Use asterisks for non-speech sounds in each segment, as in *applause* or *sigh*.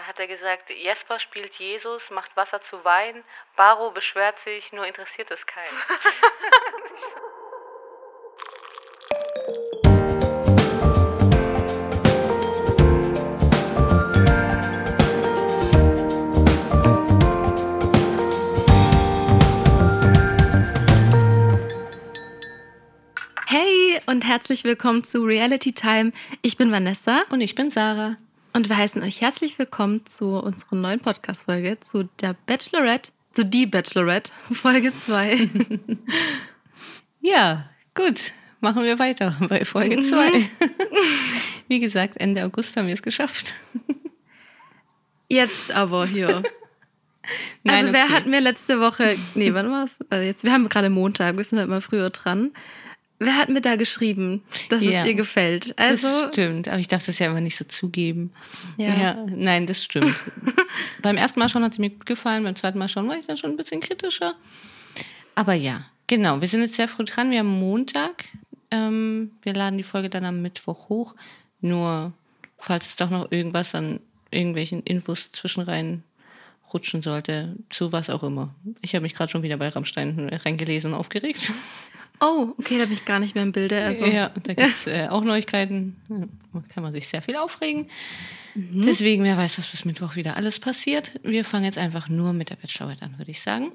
Da hat er gesagt, Jesper spielt Jesus, macht Wasser zu Wein, Baro beschwert sich, nur interessiert es keinen. Hey und herzlich willkommen zu Reality Time. Ich bin Vanessa Und ich bin Sarah. Und wir heißen euch herzlich willkommen zu unserer neuen Podcast-Folge, zu der Bachelorette, zu die Bachelorette, Folge 2. *laughs* Ja, gut. Machen wir weiter bei Folge 2. *laughs* Wie gesagt, Ende August haben wir es geschafft. *laughs* Jetzt aber hier. Nein, also wer okay. hat mir letzte Woche, nee, wann war's? Also jetzt, wir haben gerade Montag, wir sind halt mal früher dran. Wer hat mir da geschrieben, dass Ja. es ihr gefällt? Das Also, stimmt, aber ich darf das ja einfach nicht so zugeben. Ja. nein, das stimmt. *laughs* beim ersten Mal schon hat sie mir gut gefallen, beim zweiten Mal schon war ich dann schon ein bisschen kritischer. Aber ja, genau, wir sind jetzt sehr früh dran. Wir haben Montag. Ähm, wir laden die Folge dann am Mittwoch hoch. Nur, falls es doch noch irgendwas an irgendwelchen Infos zwischenrein rutschen sollte, zu was auch immer. Ich habe mich gerade schon wieder bei Rammstein reingelesen und aufgeregt. *laughs* oh, okay, da bin ich gar nicht mehr im Bilde. Also, Ja, da gibt es äh, auch Neuigkeiten. Da kann man sich sehr viel aufregen. Deswegen, wer weiß, was bis Mittwoch wieder alles passiert. Wir fangen jetzt einfach nur mit der Bachelorette an, würde ich sagen.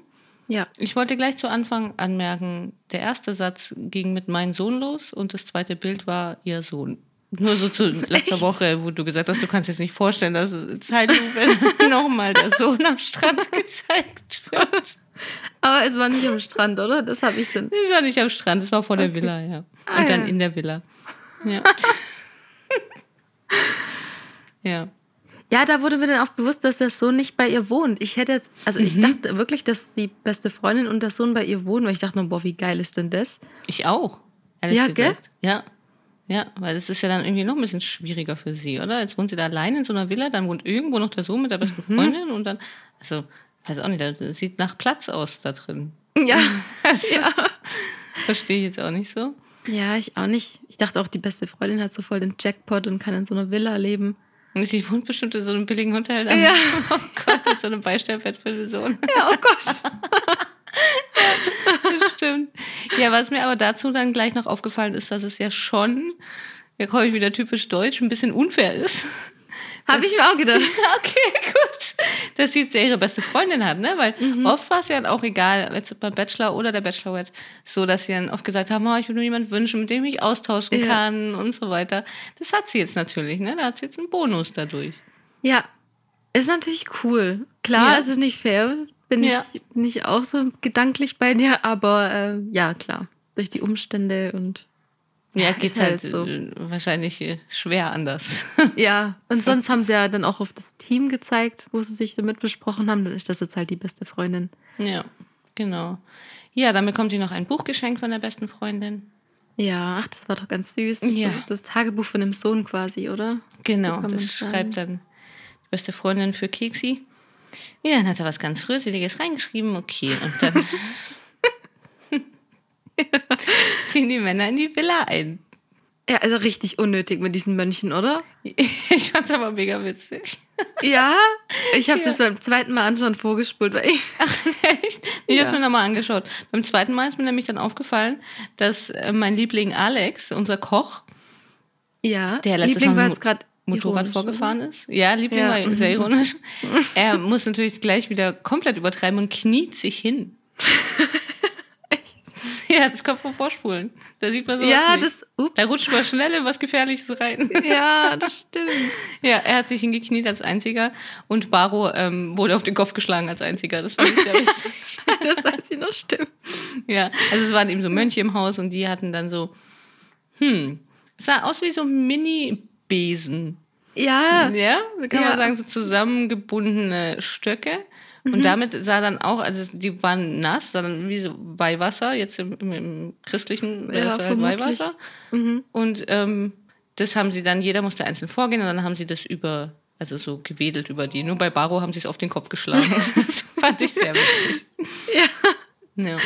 ja. Ich wollte gleich zu Anfang anmerken, der erste Satz ging mit meinem Sohn los und das zweite Bild war ihr Sohn. Nur so zu *laughs* letzter Woche, wo du gesagt hast, du kannst jetzt nicht vorstellen, dass Zeitlupe *laughs* nochmal der Sohn am Strand *laughs* gezeigt wird. Aber es war nicht am Strand, oder? Das habe ich dann. Das war nicht am Strand, das war vor der Villa, ja. Und Ah, dann ja. in der Villa. Ja. *laughs* ja. Ja, da wurde mir dann auch bewusst, dass der Sohn nicht bei ihr wohnt. Ich hätte jetzt, also Mhm. ich dachte wirklich, dass die beste Freundin und der Sohn bei ihr wohnen, weil ich dachte, nur, boah, wie geil ist denn das? Ich auch, ehrlich Ja, gesagt. Ja. Ja, weil das ist ja dann irgendwie noch ein bisschen schwieriger für sie, oder? Jetzt wohnt sie da allein in so einer Villa, dann wohnt irgendwo noch der Sohn mit der besten Mhm. Freundin und dann, also, weiß auch nicht, das sieht nach Platz aus da drin. Ja. *laughs* ja. Verstehe ich jetzt auch nicht so. Ja, ich auch nicht. Ich dachte auch, die beste Freundin hat so voll den Jackpot und kann in so einer Villa leben. Und die wohnt bestimmt in so einem billigen Hotel. Ja. *laughs* Oh Gott, mit so einem Beistellbett für den Sohn. Ja, oh Gott. *laughs* Das stimmt. Ja, was mir aber dazu dann gleich noch aufgefallen ist, dass es ja schon, da komme ich wieder typisch deutsch, ein bisschen unfair ist. Habe ich mir auch gedacht. *laughs* Okay, gut. Dass sie jetzt ja ihre beste Freundin hat, ne? Weil oft war es ja auch egal, jetzt beim Bachelor oder der Bachelorette, so, dass sie dann oft gesagt haben, oh, ich würde mir jemanden wünschen, mit dem ich mich austauschen Ja. kann und so weiter. Das hat sie jetzt natürlich, ne? Da hat sie jetzt einen Bonus dadurch. Ja. Ist natürlich cool. Klar, Ja. es ist nicht fair. Bin, Ja. ich, bin ich auch so gedanklich bei dir, aber äh, ja, klar. Durch die Umstände und Ja, ist geht's halt halt so. äh, wahrscheinlich äh, schwer anders. *laughs* Ja, und sonst haben sie ja dann auch auf das Team gezeigt, wo sie sich damit besprochen haben. Dann ist das jetzt halt die beste Freundin. ja, genau. Ja, dann bekommt sie noch ein Buch geschenkt von der besten Freundin. Ja, ach, das war doch ganz süß. Das, Ja. das Tagebuch von dem Sohn quasi, oder? Genau, das schreibt dann die beste Freundin für Keksi. Ja, dann hat er was ganz Rührseliges reingeschrieben, okay. Und dann *laughs* *laughs* ziehen die Männer in die Villa ein. Ja, also richtig unnötig mit diesen Mönchen, oder? *laughs* Ich fand's aber mega witzig. Ja, ich habe das beim zweiten Mal anschauen vorgespult, weil ich. Echt? Ich hab's Ja. mir nochmal angeschaut. Beim zweiten Mal ist mir nämlich dann aufgefallen, dass äh, mein Liebling Alex, unser Koch, Ja, der letztes Liebling Mal war Mo- jetzt gerade Motorrad vorgefahren ist. Ja, Liebling Ja, war mhm. sehr ironisch. Er muss natürlich gleich wieder komplett übertreiben und kniet sich hin. Ja, das kommt vom Vorspulen. Da sieht man sowas Ja, nicht. das. Ups. Da rutscht man schnell in was Gefährliches rein. Ja, *laughs* das stimmt. ja, er hat sich hingekniet als Einziger und Baro ähm, wurde auf den Kopf geschlagen als Einziger. Das fand ich sehr witzig. *laughs* Das weiß ich noch stimmt. ja, also es waren eben so Mönche im Haus und die hatten dann so, hm, es sah aus wie so Mini-Besen. Ja, Ja, kann Ja. man sagen, so zusammengebundene Stöcke. Und damit sah dann auch, also die waren nass, dann wie so Weihwasser, jetzt im, im, im christlichen wäre Ja, halt. Weihwasser. Und ähm, das haben sie dann, jeder musste einzeln vorgehen und dann haben sie das über, also so gewedelt über die. Nur bei Baro haben sie es auf den Kopf geschlagen. *laughs* das fand ich sehr witzig. Ja. ja.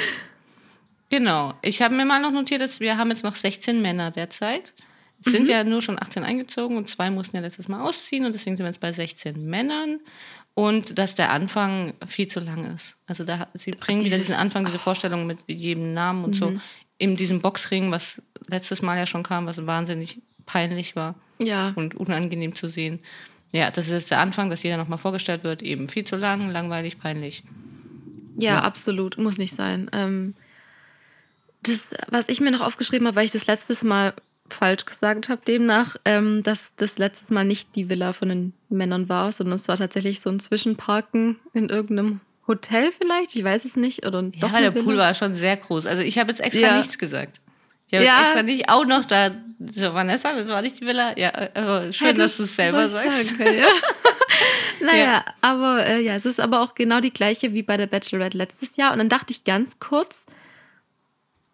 Genau. Ich habe mir mal noch notiert, dass wir haben jetzt noch 16 Männer derzeit Es sind ja nur schon 18 eingezogen und zwei mussten ja letztes Mal ausziehen und deswegen sind wir jetzt bei 16 Männern. Und dass der Anfang viel zu lang ist. Also da sie bringen wieder Dieses- diesen Anfang, diese Vorstellung mit jedem Namen und so in diesem Boxring, was letztes Mal ja schon kam, was wahnsinnig peinlich war Ja. und unangenehm zu sehen. Ja, das ist jetzt der Anfang, dass jeder nochmal vorgestellt wird. Eben viel zu lang, langweilig, peinlich. Ja, absolut. Muss nicht sein. Ähm, das, was ich mir noch aufgeschrieben habe, weil ich das letztes Mal falsch gesagt habe, demnach, ähm, dass das letztes Mal nicht die Villa von den Männern war, sondern es war tatsächlich so ein Zwischenparken in irgendeinem Hotel vielleicht, ich weiß es nicht. Oder Ja, doch der Pool Villa. war schon sehr groß. Also ich habe jetzt extra Ja. nichts gesagt. Ich habe Ja. jetzt extra nicht auch noch da, so, Vanessa, das war nicht die Villa. Ja, äh, schön, dass du es selber sagst. können, Ja. *laughs* naja, Ja. aber äh, ja, es ist aber auch genau die gleiche wie bei der Bachelorette letztes Jahr. Und dann dachte ich ganz kurz,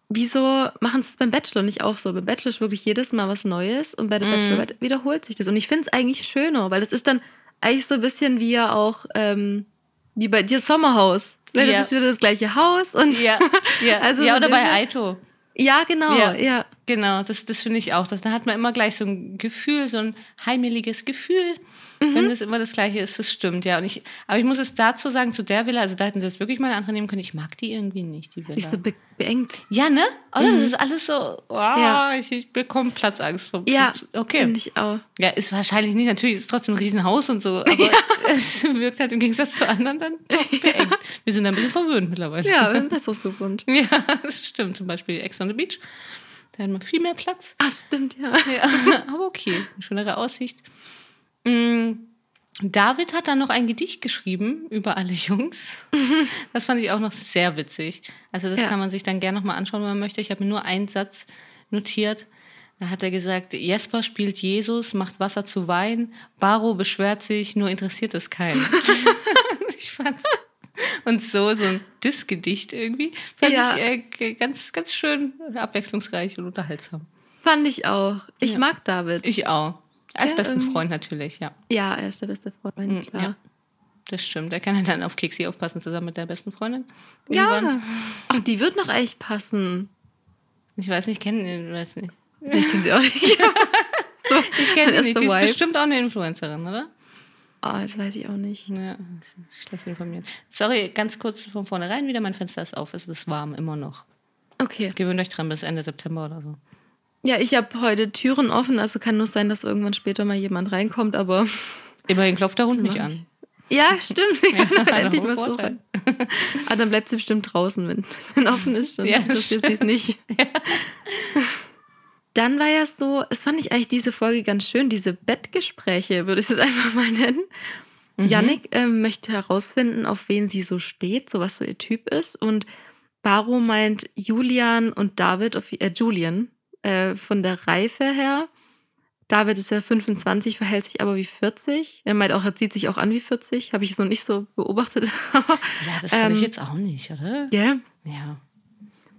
wieso machen sie es beim Bachelor nicht auch so? Beim Bachelor ist wirklich jedes Mal was Neues und bei der Bachelorette wiederholt sich das. Und ich finde es eigentlich schöner, weil das ist dann eigentlich so ein bisschen wie ja auch, ähm, wie bei dir Sommerhaus. Ne? Das Ja. ist wieder das gleiche Haus und Ja, ja. *laughs* Also ja oder bei Aito. ja, genau, Ja. ja. Genau, das, das finde ich auch. Das, da hat man immer gleich so ein Gefühl, so ein heimeliges Gefühl, wenn das immer das Gleiche ist. Das stimmt, ja. Und ich, aber ich muss es dazu sagen, zu der Villa, also da hätten sie jetzt wirklich mal eine andere nehmen können. Ich mag die irgendwie nicht, die Villa. Nicht so be beengt. ja, ne? Oder? Das ist alles so, oh, Ja. ich, ich bekomme Platzangst. Vom, Ja, okay. finde ich auch. Ja, ist wahrscheinlich nicht. Natürlich ist es trotzdem ein Riesenhaus und so, aber *laughs* es wirkt halt im Gegensatz zu anderen dann *laughs* beengt. Wir sind ein bisschen verwöhnt mittlerweile. Ja, wir haben ein besseres gefunden. *laughs* Ja, das stimmt. Zum Beispiel Ex on the Beach. Da hat man viel mehr Platz. Ach, stimmt, ja. Ja, aber okay, eine schönere Aussicht. Mm, David hat dann noch ein Gedicht geschrieben über alle Jungs. Das fand ich auch noch sehr witzig. Also das Ja. kann man sich dann gerne nochmal anschauen, wenn man möchte. Ich habe mir nur einen Satz notiert. Da hat er gesagt, Jesper spielt Jesus, macht Wasser zu Wein, Baro beschwert sich, nur interessiert es keinen. *laughs* ich fand's und so, so ein Diss-Gedicht irgendwie. Fand Ja. ich äh, ganz, ganz schön abwechslungsreich und unterhaltsam. Fand ich auch. Ich Ja. mag David. Ich auch. Als Ja, besten irgendwie- Freund natürlich, ja. ja, er ist der beste Freund, klar. ja. Das stimmt. Der kann ja dann auf Keksi aufpassen, zusammen mit der besten Freundin. Ja. Ach, die wird noch echt passen. Ich weiß nicht, kennen ihn, weiß nicht. Ich kenne sie auch nicht. *laughs* Ich kenne ist nicht. Die ist bestimmt auch eine Influencerin, oder? Oh, das weiß ich auch nicht. Ja, schlecht informiert. Sorry, ganz kurz von vornherein wieder. Mein Fenster ist auf. Es ist warm, immer noch. Okay. Gewöhnt euch dran bis Ende September oder so. Ja, ich habe heute Türen offen, also kann nur sein, dass irgendwann später mal jemand reinkommt, aber. *laughs* Immerhin klopft der Hund nicht an. Ja, stimmt. *laughs* *laughs* Ich kann hat endlich auch mal rein. Ah, dann bleibt sie bestimmt draußen, wenn, wenn offen ist. Dann Ja, interessiert sie es nicht. Dann war ja so, es fand ich eigentlich diese Folge ganz schön, diese Bettgespräche, würde ich es jetzt einfach mal nennen. Mhm. Yannick ähm, möchte herausfinden, auf wen sie so steht, so was so ihr Typ ist. Und Baro meint Julian und David, auf, äh, Julian, äh, von der Reife her. David ist ja 25, verhält sich aber wie 40. Er meint auch, er zieht sich auch an wie 40. Habe ich jetzt noch nicht so beobachtet. *laughs* Ja, das ich Ähm, jetzt auch nicht, oder? Ja. Ja.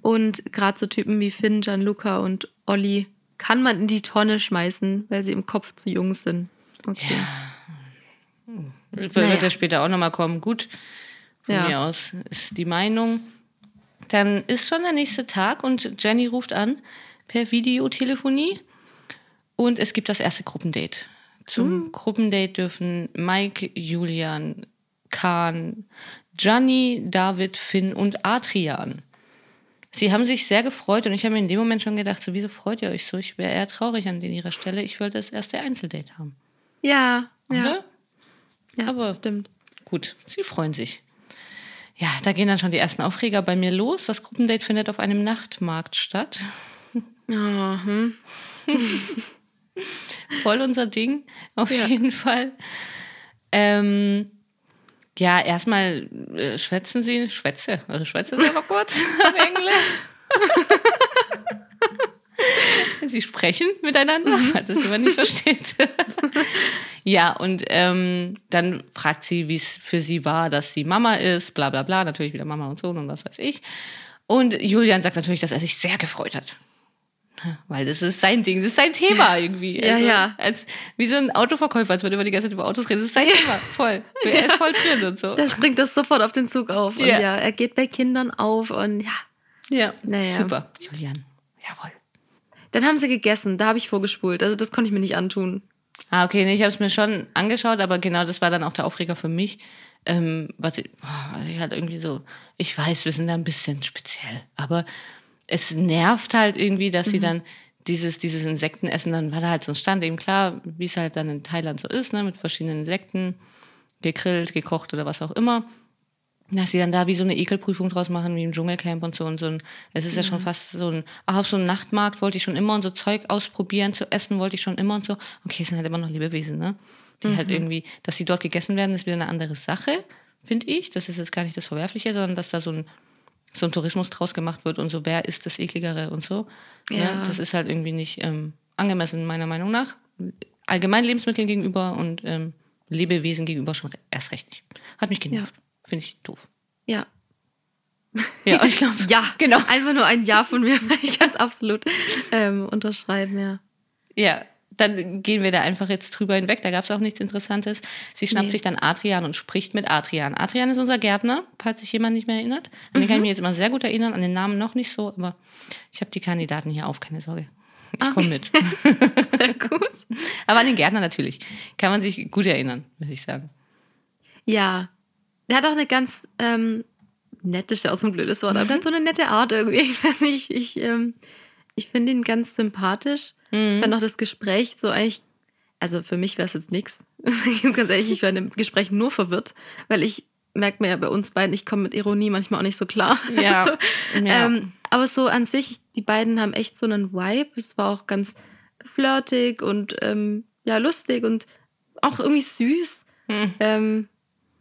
Und gerade so Typen wie Finn, Gianluca und Olli kann man in die Tonne schmeißen, weil sie im Kopf zu jung sind. Okay. Wird Naja. wird ja später auch nochmal kommen. Gut, von Ja. mir aus ist die Meinung. Dann ist schon der nächste Tag und Jenny ruft an per Videotelefonie und es gibt das erste Gruppendate. Zum Hm. Gruppendate dürfen Mike, Julian, Kahn, Gianni, David, Finn und Adrian. Sie haben sich sehr gefreut und ich habe mir in dem Moment schon gedacht, so, wieso freut ihr euch so? Ich wäre eher traurig an ihrer Stelle. Ich wollte das erste Einzeldate haben. Ja, ja, Oder? ja Aber- stimmt. Gut, sie freuen sich. Ja, da gehen dann schon die ersten Aufreger bei mir los. Das Gruppendate findet auf einem Nachtmarkt statt. Oh, hm. *laughs* Voll unser Ding, auf Ja. jeden Fall. Ähm, ja, erstmal äh, schwätzen sie, schwätze, also schwätze ist aber kurz *laughs* auf Englisch. *laughs* sie sprechen miteinander, falls es jemand nicht versteht. ja, und ähm, dann fragt sie, wie es für sie war, dass sie Mama ist, bla bla bla, natürlich wieder Mama und Sohn und was weiß ich. Und Julian sagt natürlich, dass er sich sehr gefreut hat. Weil das ist sein Ding, das ist sein Thema irgendwie. Ja, ja. Als, wie so ein Autoverkäufer, als würde immer die ganze Zeit über Autos reden. Das ist sein Thema, voll. Er ist voll drin und so. Da springt das sofort auf den Zug auf. Und Ja. ja, er geht bei Kindern auf und ja. Ja, Naja. super. Julian, jawohl. Dann haben sie gegessen, da habe ich vorgespult. Also das konnte ich mir nicht antun. Ah, okay, nee, ich habe es mir schon angeschaut, aber genau das war dann auch der Aufreger für mich. Ähm, was ich, oh, ich halt irgendwie so, ich weiß, wir sind da ein bisschen speziell, aber es nervt halt irgendwie, dass sie dann dieses, dieses Insektenessen, dann war da halt so ein Stand, eben klar, wie es halt dann in Thailand so ist, ne, mit verschiedenen Insekten, gegrillt, gekocht oder was auch immer. Dass sie dann da wie so eine Ekelprüfung draus machen, wie im Dschungelcamp und so. Und so es ist ja schon fast so ein, auch auf so einem Nachtmarkt wollte ich schon immer und so Zeug ausprobieren zu essen, wollte ich schon immer und so. Okay, es sind halt immer noch Lebewesen, ne? Die halt irgendwie, dass sie dort gegessen werden, ist wieder eine andere Sache, finde ich. Das ist jetzt gar nicht das Verwerfliche, sondern dass da so ein, so ein Tourismus draus gemacht wird und so, wer ist das Ekligere und so. Ja. Ja. das ist halt irgendwie nicht ähm, angemessen, meiner Meinung nach. Allgemein Lebensmitteln gegenüber und ähm, Lebewesen gegenüber schon erst recht nicht. Hat mich genervt. Finde ich doof. Ja. Ja, *laughs* ich glaube. Ja, genau. Einfach nur ein Ja von mir, weil ich ganz absolut ähm, unterschreiben, ja. Ja, dann gehen wir da einfach jetzt drüber hinweg. Da gab es auch nichts Interessantes. Sie schnappt Nee. sich dann Adrian und spricht mit Adrian. Adrian ist unser Gärtner, falls sich jemand nicht mehr erinnert. An den kann ich mich jetzt immer sehr gut erinnern, an den Namen noch nicht so, aber ich habe die Kandidaten hier auf, keine Sorge. Ich komme mit. *laughs* Sehr gut. aber an den Gärtner natürlich. Kann man sich gut erinnern, würde ich sagen. Ja. Der hat auch eine ganz ähm, nette, ist ja auch so ein blödes Wort, aber hat so eine nette Art irgendwie. *laughs* Ich weiß nicht, ich, ähm, ich finde ihn ganz sympathisch. Ich fand auch das Gespräch so eigentlich, also für mich wäre es jetzt nichts. *laughs* Ganz ehrlich, ich in dem Gespräch nur verwirrt, weil ich merkt man ja bei uns beiden, ich komme mit Ironie manchmal auch nicht so klar. *laughs* Ja. Also, Ja. Ähm, aber so an sich, die beiden haben echt so einen Vibe. Es war auch ganz flirtig und ähm, ja, lustig und auch irgendwie süß. Hm. Ähm,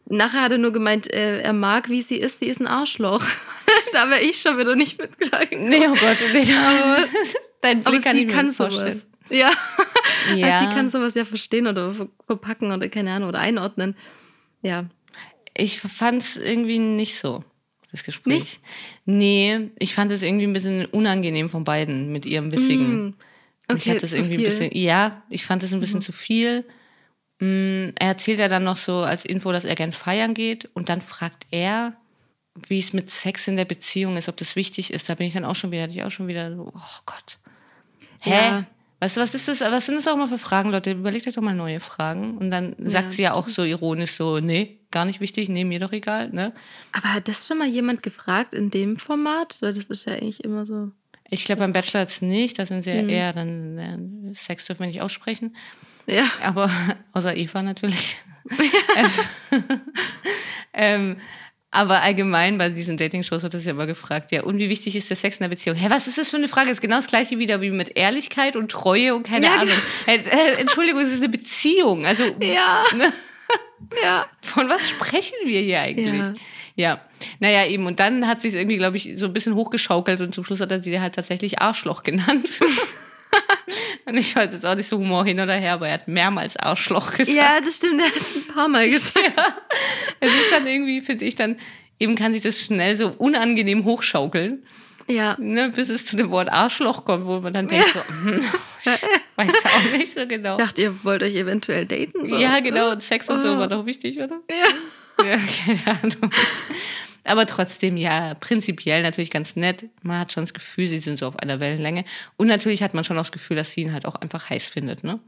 nachher hat er nur gemeint, äh, er mag, wie sie ist, sie ist ein Arschloch. *laughs* da wäre ich schon wieder nicht mitgegangen. Nee, oh Gott, nee, *laughs* aber, *laughs* dein Aber Blick kann sie kann nicht vorstellen. sowas. Ja. Ja. Also sie kann sowas ja verstehen oder ver- verpacken oder keine Ahnung oder einordnen. Ja. Ich fand es irgendwie nicht so, das Gespräch. Nicht? Nee, ich fand es irgendwie ein bisschen unangenehm von beiden mit ihrem witzigen. Mich Mm. Okay, hat das irgendwie ein viel. bisschen, ja, ich fand es ein bisschen zu viel. Mm, Er erzählt ja dann noch so als Info, dass er gern feiern geht und dann fragt er, wie es mit Sex in der Beziehung ist, ob das wichtig ist. Da bin ich dann auch schon wieder, ich auch schon wieder so, oh Gott. Hä? Ja. Weißt du, was ist das? Was sind das auch mal für Fragen, Leute? Überlegt euch doch mal neue Fragen. Und dann sagt Ja. sie ja auch so ironisch so, nee, gar nicht wichtig, nee, mir doch egal, ne? Aber hat das schon mal jemand gefragt in dem Format? Weil das ist ja eigentlich immer so. Ich glaube, beim Bachelor jetzt nicht, da sind sie ja Mhm. eher dann, äh, Sex dürfen wir nicht aussprechen. Ja. Aber *laughs* außer Eva natürlich. *laughs* *laughs* ähm, aber allgemein bei diesen Dating-Shows wird das ja immer gefragt, ja, und wie wichtig ist der Sex in der Beziehung? Hä, was ist das für eine Frage? Das ist genau das gleiche wieder wie mit Ehrlichkeit und Treue und keine Ja, Ahnung. Äh, äh, Entschuldigung, es ist eine Beziehung. Also Ja. ne? Ja. von was sprechen wir hier eigentlich? Ja. Ja. Naja, eben. Und dann hat sich irgendwie, glaube ich, so ein bisschen hochgeschaukelt und zum Schluss hat er sie halt tatsächlich Arschloch genannt. Und ich weiß jetzt auch nicht so Humor hin oder her, aber er hat mehrmals Arschloch gesagt. Ja, das stimmt, er hat es ein paar Mal gesagt. *laughs* Es ist dann irgendwie, finde ich, dann eben kann sich das schnell so unangenehm hochschaukeln, Ja. ne, bis es zu dem Wort Arschloch kommt, wo man dann denkt, so, hm, *laughs* weiß auch nicht so genau. Ich dachte, ihr wollt euch eventuell daten. So. Ja, genau, und Sex und so Oh. war doch wichtig, oder? Ja. Ja, *laughs* keine Ahnung. Aber trotzdem, ja, prinzipiell natürlich ganz nett. Man hat schon das Gefühl, sie sind so auf einer Wellenlänge. Und natürlich hat man schon auch das Gefühl, dass sie ihn halt auch einfach heiß findet, ne?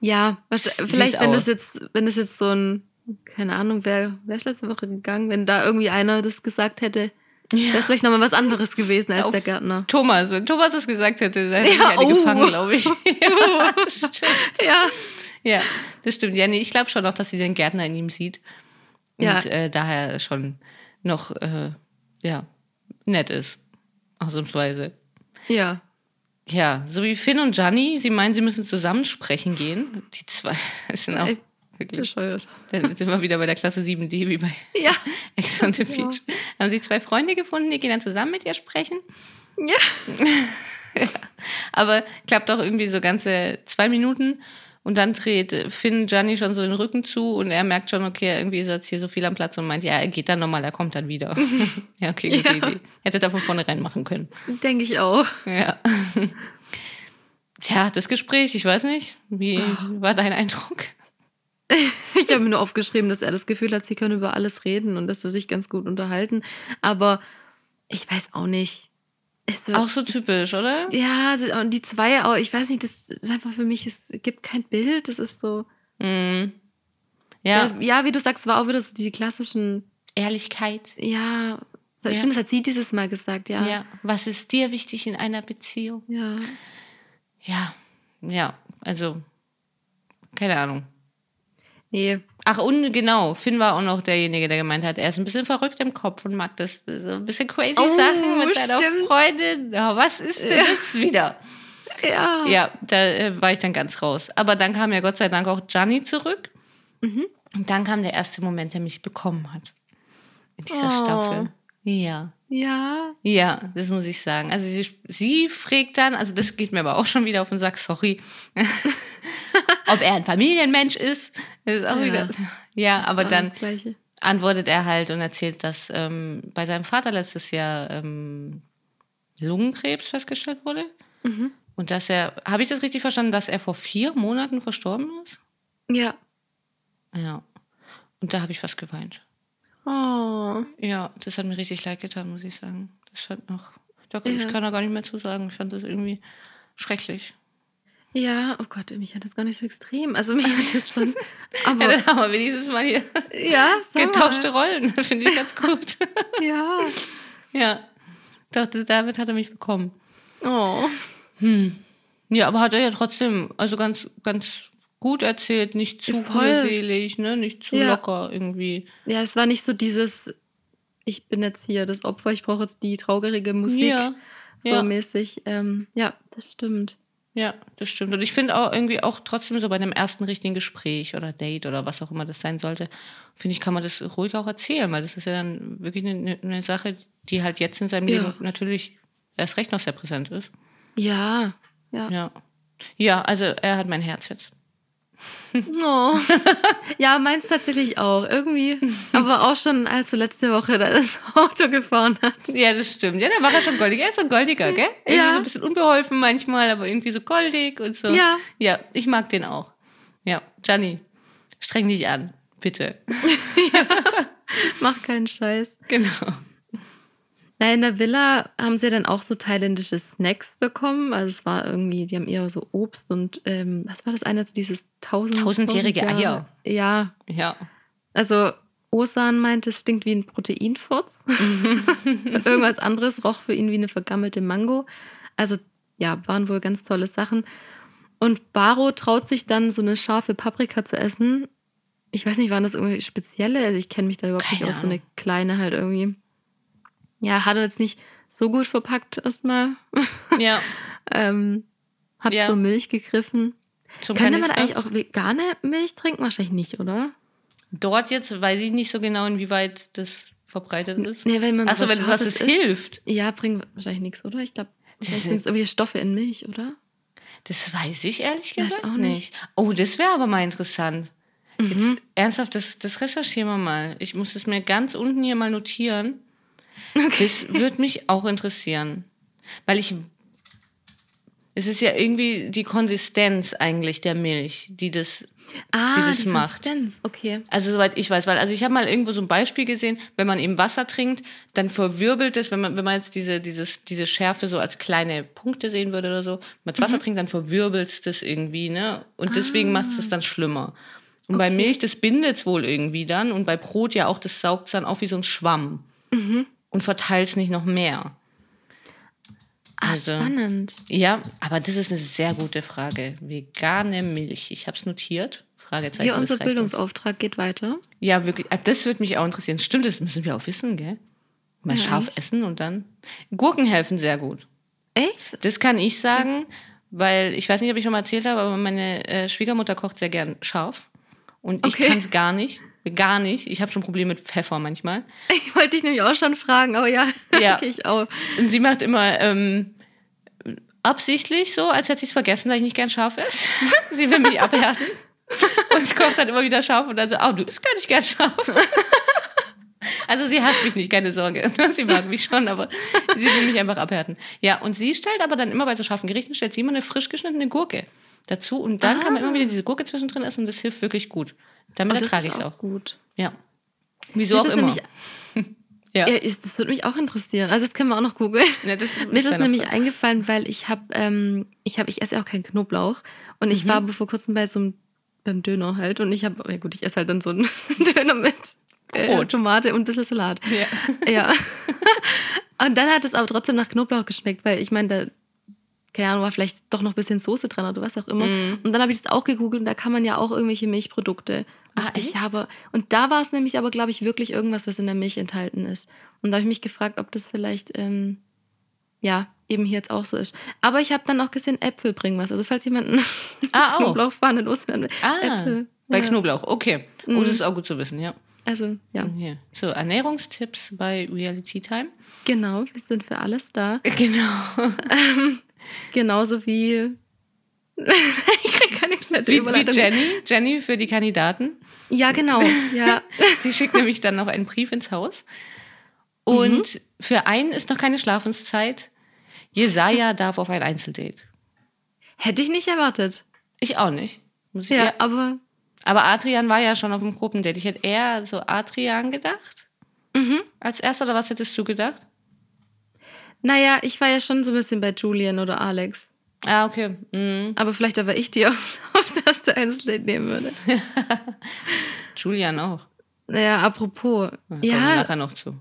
Ja, vielleicht, wenn auch. das jetzt, wenn das jetzt so ein, keine Ahnung, wer wäre es letzte Woche gegangen, wenn da irgendwie einer das gesagt hätte, wäre es vielleicht nochmal was anderes gewesen als Auf- der Gärtner. Thomas, wenn Thomas das gesagt hätte, dann hätte ich Ja, eine oh. gefangen, glaube ich. *laughs* ja, das stimmt. Ja. Ja, das stimmt. Ja, nee, ich glaube schon noch, dass sie den Gärtner in ihm sieht. Und Ja. äh, daher schon noch, äh, ja, nett ist. Ausnahmsweise. Ja. Ja, so wie Finn und Gianni, sie meinen, sie müssen zusammen sprechen gehen. Die zwei *laughs* sind auch Ey, wirklich. Bescheuert. Da sind wir wieder bei der Klasse 7D wie bei *laughs* Ja. Ex on the Beach. Haben sie zwei Freunde gefunden, die gehen dann zusammen mit ihr sprechen. Ja. *laughs* Aber klappt auch irgendwie so ganze zwei Minuten. Und dann dreht Finn Gianni schon so den Rücken zu und er merkt schon, okay, irgendwie ist jetzt hier so viel am Platz und meint, ja, er geht dann nochmal, er kommt dann wieder. *laughs* *laughs* ja, okay, gute Ja. Idee. Hätte da von vornherein machen können. Denke ich auch. Ja. Tja, das Gespräch, ich weiß nicht. Wie war dein Eindruck? *laughs* Ich habe mir nur aufgeschrieben, dass er das Gefühl hat, sie können über alles reden und dass sie sich ganz gut unterhalten. Aber ich weiß auch nicht. So, Auch so typisch, oder? ja, und die zwei auch, ich weiß nicht, das ist einfach für mich, es gibt kein Bild, das ist so. Ja, Ja, ja wie du sagst, war auch wieder so die klassischen, Ehrlichkeit. ja, ich Ja. finde, das hat sie dieses Mal gesagt, ja. Ja. Was ist dir wichtig in einer Beziehung? Ja. Ja, ja, also, keine Ahnung. Nee, Ach, und genau, Finn war auch noch derjenige, der gemeint hat, er ist ein bisschen verrückt im Kopf und mag das so ein bisschen crazy Oh, Sachen mit seiner stimmt. Freundin. Ja, was ist denn das wieder? ja. Ja, da äh, war ich dann ganz raus. Aber dann kam ja Gott sei Dank auch Gianni zurück. Mhm. Und dann kam der erste Moment, der mich bekommen hat. In dieser Oh. Staffel. Ja. Ja. Ja, das muss ich sagen. Also sie, sie fragt dann, also das geht mir aber auch schon wieder auf den Sack, sorry, *laughs* ob er ein Familienmensch ist. Das ist auch Ja. wieder. Ja, aber dann antwortet er halt und erzählt, dass ähm, bei seinem Vater letztes Jahr ähm, Lungenkrebs festgestellt wurde. Mhm. Und dass er, habe ich das richtig verstanden, dass er vor vier Monaten verstorben ist? Ja. Ja. Und da habe ich fast geweint. Oh. Ja, das hat mir richtig leid getan, muss ich sagen. Das fand noch, da, Ja. ich kann da gar nicht mehr zu sagen. Ich fand das irgendwie schrecklich. Ja, oh Gott, mich hat das gar nicht so extrem. Also mich hat das schon. *laughs* Ja, Aber dann haben wir wenigstens mal hier ja, getauschte Rollen. *laughs* Finde ich ganz gut. *laughs* Ja. ja. Doch, damit hat er mich bekommen. Oh. Ja, aber hat er ja trotzdem, also ganz, ganz gut erzählt, nicht zu mühselig, ne? nicht zu Ja. locker irgendwie. Ja, es war nicht so dieses, ich bin jetzt hier das Opfer, ich brauche jetzt die traurige Musik. Ja. So Ja. mäßig. Ähm, ja, das stimmt. Ja, das stimmt. Und ich finde auch irgendwie auch trotzdem so bei einem ersten richtigen Gespräch oder Date oder was auch immer das sein sollte, finde ich, kann man das ruhig auch erzählen, weil das ist ja dann wirklich eine, eine Sache, die halt jetzt in seinem Ja. Leben natürlich erst recht noch sehr präsent ist. Ja. Ja. Ja. Ja, also er hat mein Herz jetzt. Oh. *laughs* ja, meins tatsächlich auch. Irgendwie. Aber auch schon, als er letzte Woche da das *laughs* Auto gefahren hat. Ja, das stimmt. Ja, da war er schon goldig. Er ist ein goldiger, gell? Irgendwie Ja. so ein bisschen unbeholfen manchmal, aber irgendwie so goldig und so. Ja. Ja, ich mag den auch. Ja, Gianni, streng dich an, bitte. *laughs* Mach keinen Scheiß. Genau. Na, in der Villa haben sie dann auch so thailändische Snacks bekommen. Also es war irgendwie, die haben eher so Obst und ähm, was war das eine? Dieses tausend, Tausendjährige tausend Eier. Ja, Ja. also Osan meint, es stinkt wie ein Proteinfurz. *laughs* *laughs* Irgendwas anderes roch für ihn wie eine vergammelte Mango. Also ja, waren wohl ganz tolle Sachen. Und Baro traut sich dann so eine scharfe Paprika zu essen. Ich weiß nicht, waren das irgendwie spezielle? Also ich kenne mich da überhaupt nicht Keine aus. So eine kleine halt irgendwie. Ja, hat er jetzt nicht so gut verpackt erstmal. *laughs* Ja. ähm, hat Ja. zur Milch gegriffen. Zum Könnte man eigentlich auch vegane Milch trinken? Wahrscheinlich nicht, oder? Dort jetzt weiß ich nicht so genau, inwieweit das verbreitet ist. Nee, wenn man Achso, wenn du sagst, es hilft. Ja, bringt wahrscheinlich nichts, oder? Ich glaube, Das sind irgendwie Stoffe in Milch, oder? Das weiß ich ehrlich Weiß gesagt auch nicht. nicht. Oh, das wäre aber mal interessant. Mhm. Jetzt, ernsthaft, das, das recherchieren wir mal. Ich muss es mir ganz unten hier mal notieren. Das würde mich auch interessieren. Weil ich. Es ist ja irgendwie die Konsistenz eigentlich der Milch, die das. Ah, Die das macht. Konsistenz, okay. Also soweit ich weiß, weil also ich habe mal irgendwo so ein Beispiel gesehen, wenn man eben Wasser trinkt, dann verwirbelt es, wenn man wenn man jetzt diese dieses diese Schärfe so als kleine Punkte sehen würde oder so, wenn man das Mhm. Wasser trinkt, dann verwirbelt es das irgendwie, ne? Und Ah. deswegen macht es das dann schlimmer. Und bei Milch, das bindet es wohl irgendwie dann und bei Brot ja auch, das saugt es dann auf wie so ein Schwamm Mhm. Und verteilt es nicht noch mehr. Ah, Also- spannend. Ja, aber das ist eine sehr gute Frage. Vegane Milch. Ich habe es notiert. Fragezeichen. Das unser. Bildungsauftrag geht weiter. Ja, wirklich. Ah, Das würde mich auch interessieren. Stimmt, das müssen wir auch wissen, gell? Mal Ja, scharf eigentlich. essen und dann. Gurken helfen sehr gut. Echt? Das kann ich sagen, weil ich weiß nicht, ob ich schon mal erzählt habe, aber meine äh, Schwiegermutter kocht sehr gern scharf. Und ich Okay. kann es gar nicht. Gar nicht. Ich habe schon Probleme mit Pfeffer manchmal. *laughs* Ich wollte dich nämlich auch schon fragen, aber ja, Ja. *laughs* ich auch. Und sie macht immer ähm, absichtlich so, als hätte sie es vergessen, dass ich nicht gern scharf esse. *laughs* sie will mich abhärten. Und kocht dann immer wieder scharf und dann so, oh, du isst gar nicht gern scharf. Also sie hasst mich nicht, keine Sorge. Sie mag mich schon, aber sie will mich einfach abhärten. Ja, und sie stellt aber dann immer bei so scharfen Gerichten, stellt sie immer eine frisch geschnittene Gurke dazu und dann kann man immer wieder diese Gurke zwischendrin essen und das hilft wirklich gut. Damit Ah. Oh, ertrage ich es auch auch. gut. Ja. Wieso auch immer. *laughs* Ja. Ja, ist, das würde mich auch interessieren. Also das können wir auch noch googeln. Ja, *laughs* Mir ist das nämlich Frage. eingefallen, weil ich habe, ähm, ich habe, ich esse auch keinen Knoblauch und ich Mhm. war vor kurzem bei so einem beim Döner halt und ich habe, ja gut, ich esse halt dann so einen *laughs* Döner mit äh. Tomate und ein bisschen Salat. Ja. Ja. und dann hat es aber trotzdem nach Knoblauch geschmeckt, weil ich meine, da, keine Ahnung, war vielleicht doch noch ein bisschen Soße dran oder was auch immer. Mhm. Und dann habe ich das auch gegoogelt und da kann man ja auch irgendwelche Milchprodukte. Und Ah, dachte ich echt? habe, und da war es nämlich aber, glaube ich, wirklich irgendwas, was in der Milch enthalten ist. Und da habe ich mich gefragt, ob das vielleicht, ähm, ja, eben hier jetzt auch so ist. Aber ich habe dann auch gesehen, Äpfel bringen was. Also falls jemand eine *laughs* Ah, auch. Knoblauchpfanne loswerden will. Ah, Äpfel. bei ja. Mhm. Knoblauch, okay. Oh, das ist auch gut zu wissen, ja. Also, ja, Hier. So, Ernährungstipps bei Reality Time. genau, wir sind für alles da. Genau. *laughs* Genauso wie. *laughs* ich krieg keine nette Wie, wie Überleitung. Jenny. Jenny für die Kandidaten. Ja, genau. Ja. *laughs* Sie schickt nämlich dann noch einen Brief ins Haus. Und Mhm. für einen ist noch keine Schlafenszeit. Jesaja darf auf ein Einzeldate. Hätte ich nicht erwartet. Ich auch nicht. Ich Ja, aber. Aber Adrian war ja schon auf dem Gruppendate. Ich hätte eher so Adrian gedacht. Mhm. Als erster, oder was hättest du gedacht? Naja, ich war ja schon so ein bisschen bei Julian oder Alex. Ah, okay. Mhm. Aber vielleicht aber ich die auf, *laughs* aufs erste Einzeldate nehmen würde. *laughs* Julian auch. Naja, apropos. Da Kommen wir Ja, nachher noch zu.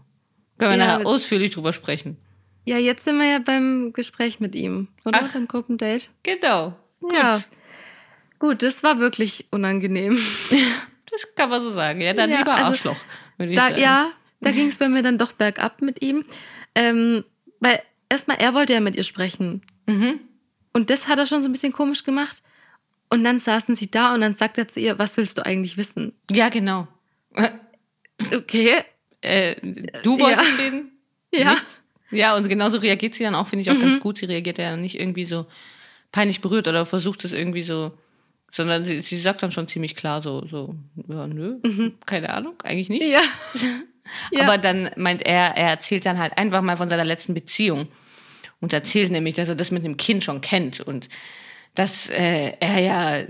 Können wir Ja, nachher ausführlich drüber sprechen. ja, jetzt sind wir ja beim Gespräch mit ihm. Oder? Ach. Beim Gruppendate. Genau. Ja. Gut, das war wirklich unangenehm. *laughs* Das kann man so sagen. Ja, dann Ja, lieber also Arschloch, würde ich Da, sagen. ja, da ging es bei mir dann doch bergab mit ihm. Ähm, weil erstmal, er wollte ja mit ihr sprechen. Mhm. Und das hat er schon so ein bisschen komisch gemacht. Und dann saßen sie da und dann sagt er zu ihr, was willst du eigentlich wissen? Ja, genau. *laughs* Okay. Äh, du wolltest Ja. reden? Ja. Mhm. Nichts? Ja, und genauso reagiert sie dann auch, finde ich auch ganz gut. Sie reagiert ja nicht irgendwie so peinlich berührt oder versucht es irgendwie so, sondern sie, sie sagt dann schon ziemlich klar so, so ja, nö, keine Ahnung, eigentlich nicht. Mhm. Ja. *laughs* ja. Aber dann meint er, er erzählt dann halt einfach mal von seiner letzten Beziehung und erzählt nämlich, dass er das mit einem Kind schon kennt und dass äh, er ja,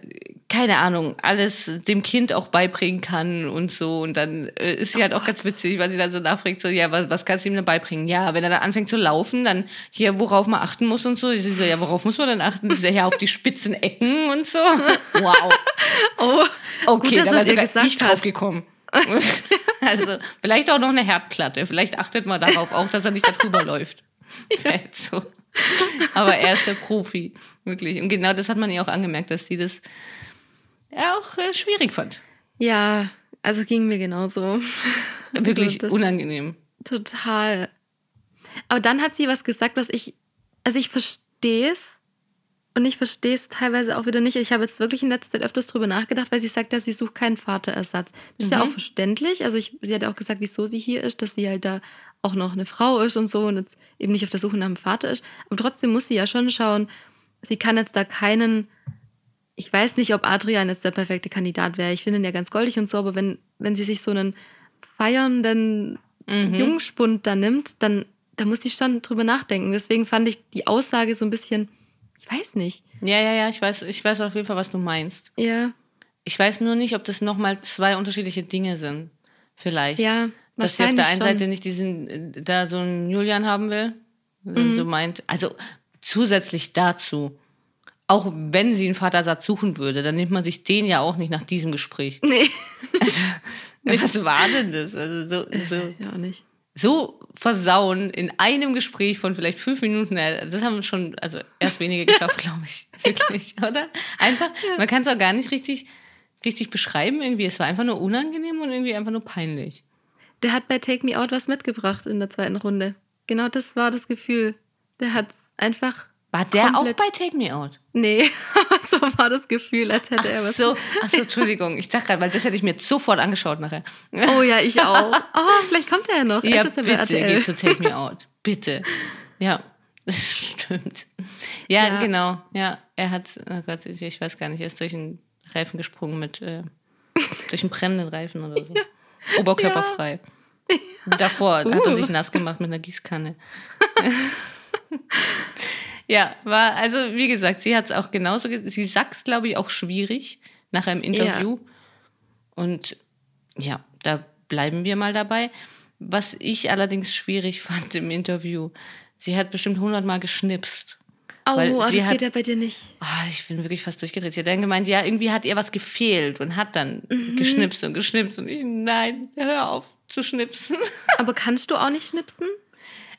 keine Ahnung, alles dem Kind auch beibringen kann und so. Und dann äh, ist sie halt auch ganz witzig, weil sie dann so nachfragt, so, ja, was, was kannst du ihm denn beibringen? Ja, wenn er dann anfängt zu laufen, dann hier, worauf man achten muss und so. Sie so, ja, worauf muss man denn achten? Sie so, ja, auf die spitzen Ecken und so. *laughs* Wow. *laughs* oh, Okay, gut, dass da war sogar gesagt ich drauf gekommen. *laughs* also, vielleicht auch noch eine Herdplatte. Vielleicht achtet man darauf auch, dass er nicht darüber läuft. *laughs* Vielleicht so. Aber er ist der Profi, wirklich. Und genau das hat man ihr auch angemerkt, dass sie das ja auch äh, schwierig fand. Ja, also ging mir genauso. Wirklich Also unangenehm. Total. Aber dann hat sie was gesagt, was ich, also ich verstehe es und ich verstehe es teilweise auch wieder nicht. Ich habe jetzt wirklich in letzter Zeit öfters drüber nachgedacht, weil sie sagt, dass sie sucht keinen Vaterersatz. Das ist ja auch verständlich. Also ich, sie hat ja auch gesagt, wieso sie hier ist, dass sie halt da auch noch eine Frau ist und so und jetzt eben nicht auf der Suche nach einem Vater ist. Aber trotzdem muss sie ja schon schauen, sie kann jetzt da keinen, ich weiß nicht, ob Adrian jetzt der perfekte Kandidat wäre. Ich finde ihn ja ganz goldig und so, aber wenn, wenn sie sich so einen feiernden Jungspund da nimmt, dann da muss sie schon drüber nachdenken. Deswegen fand ich die Aussage so ein bisschen, ich weiß nicht. Ja, ja, ja, ich weiß, ich weiß auf jeden Fall, was du meinst. Ja, Ich weiß nur nicht, ob das nochmal zwei unterschiedliche Dinge sind. Vielleicht. ja, Dass sie auf der einen schon. Seite nicht diesen, äh, da so einen Julian haben will. Mhm. so meint, also zusätzlich dazu, auch wenn sie einen Vatersatz suchen würde, dann nimmt man sich den ja auch nicht nach diesem Gespräch. Nee, *laughs* Was war denn das? Also so, so, ich auch nicht. so versauen in einem Gespräch von vielleicht fünf Minuten, das haben wir schon, also erst weniger geschafft, glaube ich. *laughs* Wirklich, oder? Einfach, man kann es auch gar nicht richtig, richtig beschreiben irgendwie. Es war einfach nur unangenehm und irgendwie einfach nur peinlich. Der hat bei Take Me Out was mitgebracht in der zweiten Runde. Genau das war das Gefühl. Der hat einfach. War der auch bei Take Me Out? Nee, *laughs* so war das Gefühl, als hätte er Ach was. so, ach so, Entschuldigung. Ich dachte gerade, weil das hätte ich mir sofort angeschaut nachher. Oh ja, ich auch. *laughs* Oh, vielleicht kommt er ja noch. Ja, bitte, RTL. geht zu Take Me *laughs* Out. Bitte. Ja, das stimmt. Ja, Ja. genau. Ja, er hat, oh Gott, ich, weiß gar nicht, er ist durch einen Reifen gesprungen mit, äh, durch einen brennenden Reifen oder so. Oberkörperfrei. Davor hat er Uh. sich nass gemacht mit einer Gießkanne. Ja, war, also wie gesagt, sie hat es auch genauso, ge- sie sagt, glaube ich, auch schwierig nach einem Interview. Und ja, da bleiben wir mal dabei. Was ich allerdings schwierig *laughs* fand im Interview, sie hat bestimmt hundertmal geschnipst. Oh, Weil das sie hat- geht ja bei dir nicht. Ah, ich bin wirklich fast durchgedreht. Sie hat dann gemeint, ja, irgendwie hat ihr was gefehlt und hat dann geschnipst und geschnipst. Und ich, nein, hör auf zu schnipsen. *laughs* Aber kannst du auch nicht schnipsen?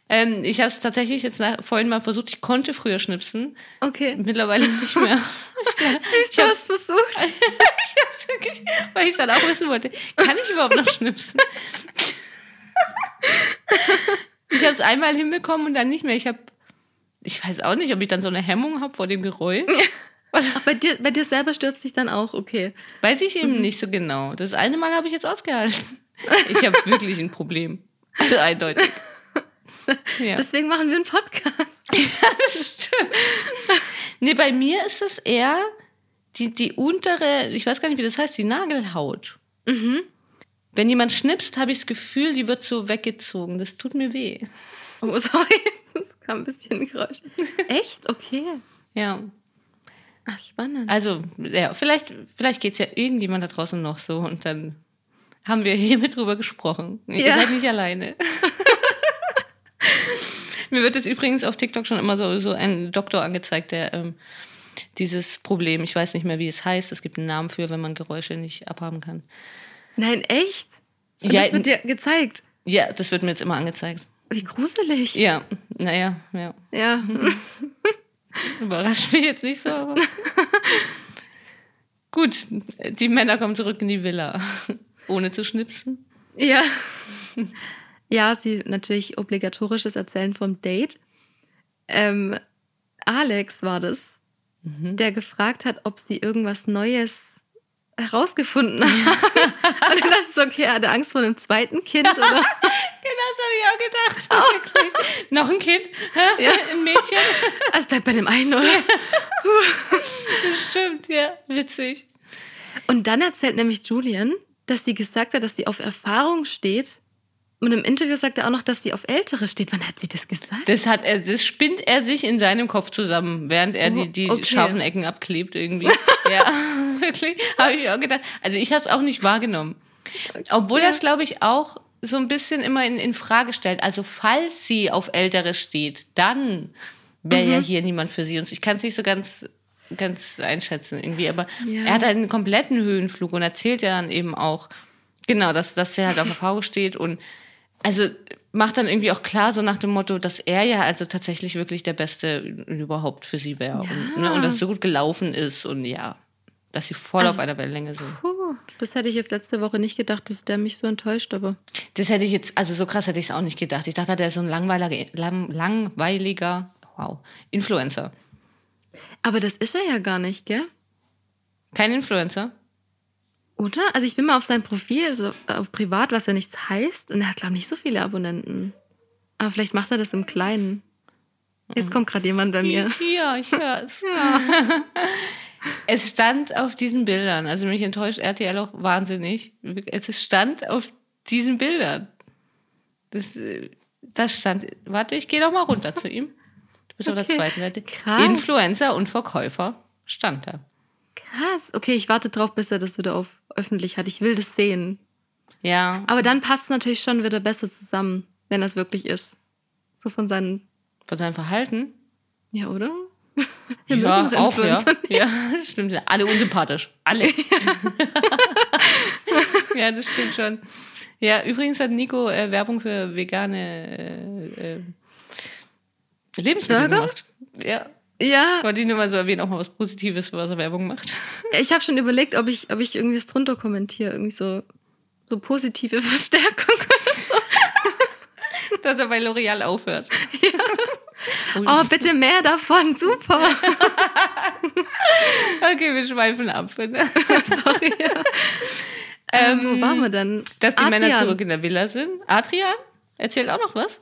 Ähm, ich habe es tatsächlich jetzt nach, vorhin mal versucht. Ich konnte früher schnipsen, Okay. mittlerweile nicht mehr. *laughs* *laughs* Ich hab's versucht. *laughs* Ich hab's wirklich, weil ich es dann auch wissen wollte. Kann ich überhaupt noch schnipsen? ich habe es einmal hinbekommen und dann nicht mehr. Ich habe, ich weiß auch nicht, ob ich dann so eine Hemmung habe vor dem Geräusch. Ach, bei dir, bei dir selber stürzt dich dann auch, okay. Weiß ich eben nicht so genau. Das eine Mal habe ich jetzt ausgehalten. Ich habe wirklich ein Problem. Also eindeutig. Ja. Deswegen machen wir einen Podcast. *laughs* das stimmt. Nee, bei mir ist es eher die, die untere, ich weiß gar nicht, wie das heißt, die Nagelhaut. Wenn jemand schnipst, habe ich das Gefühl, die wird so weggezogen. Das tut mir weh. Oh, sorry. Das kam ein bisschen Geräusch. Echt? Okay. Ja. Ach, spannend. Also, ja, vielleicht, vielleicht geht es ja irgendjemand da draußen noch so und dann haben wir hiermit drüber gesprochen. Ihr Ja. seid nicht alleine. *laughs* *laughs* Mir wird jetzt übrigens auf TikTok schon immer so, so ein Doktor angezeigt, der ähm, dieses Problem, ich weiß nicht mehr, wie es heißt, es gibt einen Namen für, wenn man Geräusche nicht abhaben kann. Nein, echt? Und Ja, das wird dir gezeigt. Ja, das wird mir jetzt immer angezeigt. Wie gruselig. Ja, naja, ja. Ja. *laughs* Überrascht mich jetzt nicht so, aber. *laughs* Gut, die Männer kommen zurück in die Villa. Ohne zu schnipsen. Ja. Ja, sie natürlich obligatorisches Erzählen vom Date. Ähm, Alex war das, der gefragt hat, ob sie irgendwas Neues herausgefunden haben. *laughs* Und dann dachte ich so, okay, er hatte Angst vor einem zweiten Kind oder? *laughs* Genau, das habe ich auch gedacht. *laughs* Wirklich. Noch ein Kind? Ja. Ein Mädchen? Also bleibt bei dem einen, oder? Das stimmt, ja. Witzig. Und dann erzählt nämlich Julian, dass sie gesagt hat, dass sie auf Erfahrung steht. Und im Interview sagt er auch noch, dass sie auf Ältere steht. Wann hat sie das gesagt? Das, hat er, das spinnt er sich in seinem Kopf zusammen, während er die, die Oh, okay. scharfen Ecken abklebt irgendwie. *laughs* ja, *laughs* wirklich. Habe ich mir auch gedacht. Also ich habe es auch nicht wahrgenommen. Obwohl er es, glaube ich, auch so ein bisschen immer in, in Frage stellt. Also falls sie auf Ältere steht, dann wäre Mhm. ja hier niemand für sie. Und ich kann es nicht so ganz, ganz einschätzen irgendwie. Aber Ja. er hat einen kompletten Höhenflug und erzählt ja dann eben auch, genau, dass, dass er halt auf Erfahrung steht und also macht dann irgendwie auch klar, so nach dem Motto, dass er ja also tatsächlich wirklich der Beste überhaupt für sie wäre. Und, ne, und dass es so gut gelaufen ist und ja, dass sie voll Also- auf einer Wellenlänge sind. Puh, das hätte ich jetzt letzte Woche nicht gedacht, dass der mich so enttäuscht, aber. Das hätte ich jetzt, also so krass hätte ich es auch nicht gedacht. Ich dachte, der ist so ein langweiliger, lang, langweiliger, wow, Influencer. Aber das ist er ja gar nicht, gell? Kein Influencer? Oder? Also ich bin mal auf sein Profil, also auf privat, was ja nichts heißt, und er hat, glaube ich, nicht so viele Abonnenten. Aber vielleicht macht er das im Kleinen. Jetzt kommt gerade jemand bei mir. *laughs* Ja, ich höre es. *laughs* Es stand auf diesen Bildern, also mich enttäuscht RTL auch wahnsinnig. Es stand auf diesen Bildern. Das, äh, das stand, warte, ich gehe doch mal runter zu ihm. Du bist auf der Okay, zweiten Seite. krass. Influencer und Verkäufer stand da. Krass. Okay, ich warte drauf, bis er das wieder auf öffentlich hat. Ich will das sehen. Ja, Aber dann passt es natürlich schon wieder besser zusammen, wenn das wirklich ist. So von seinen. von seinem Verhalten. Ja, oder? *laughs* Wir ja, auch, ja. Ja. *laughs* Stimmt. Alle unsympathisch. Alle. *laughs* ja, das stimmt schon. Ja, übrigens hat Nico äh, Werbung für vegane äh, äh, Lebensmittel Burger? gemacht. Ja. Ja, Wollte ich nur mal so erwähnen, auch mal was Positives, was er Werbung macht. *laughs* ich habe schon überlegt, ob ich, ob ich irgendwie was drunter kommentiere. Irgendwie so, so positive *laughs* Verstärkung. *laughs* Dass er bei L'Oreal aufhört. Oh, bitte mehr davon. Super. Okay, wir schweifen ab. Sorry. Ja. Ähm, wo waren wir denn? Dass die Männer Adrian. zurück in der Villa sind. Adrian erzählt auch noch was.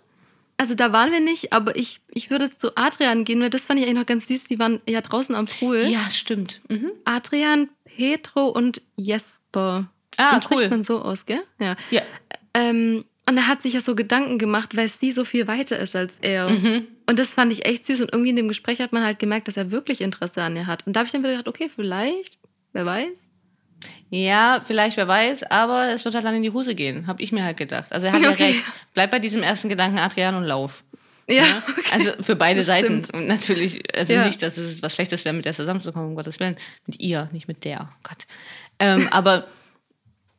Also da waren wir nicht, aber ich, ich würde zu Adrian gehen, weil das fand ich eigentlich noch ganz süß. Die waren ja draußen am Pool. Ja, stimmt. Mhm. Adrian, Petro und Jesper. Ah, Den spricht cool. man so aus, gell? Ja. Ja. Ähm, und er hat sich ja so Gedanken gemacht, weil sie so viel weiter ist als er. Mhm. Und das fand ich echt süß. Und irgendwie in dem Gespräch hat man halt gemerkt, dass er wirklich Interesse an ihr hat. Und da habe ich dann wieder gedacht, okay, vielleicht, wer weiß. Ja, vielleicht, wer weiß, aber es wird halt dann in die Hose gehen, habe ich mir halt gedacht. Also er hat *laughs* Okay. ja recht. Bleib bei diesem ersten Gedanken, Adrian, und lauf. Ja, Ne? *laughs* Also für beide Das Seiten. stimmt. Und natürlich, also Ja. nicht, dass es was Schlechtes wäre, mit der zusammenzukommen, um Gottes Willen. Mit ihr, nicht mit der. Oh Gott. Ähm, *laughs* aber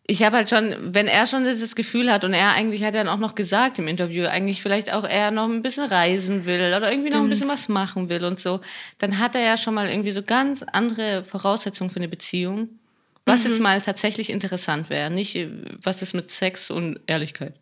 ich habe halt schon, wenn er schon dieses Gefühl hat und er eigentlich hat dann auch noch gesagt im Interview, eigentlich vielleicht auch er noch ein bisschen reisen will oder irgendwie noch ein bisschen was machen will und so, dann hat er ja schon mal irgendwie so ganz andere Voraussetzungen für eine Beziehung. Was Mhm. jetzt mal tatsächlich interessant wäre, nicht äh, was ist mit Sex und Ehrlichkeit.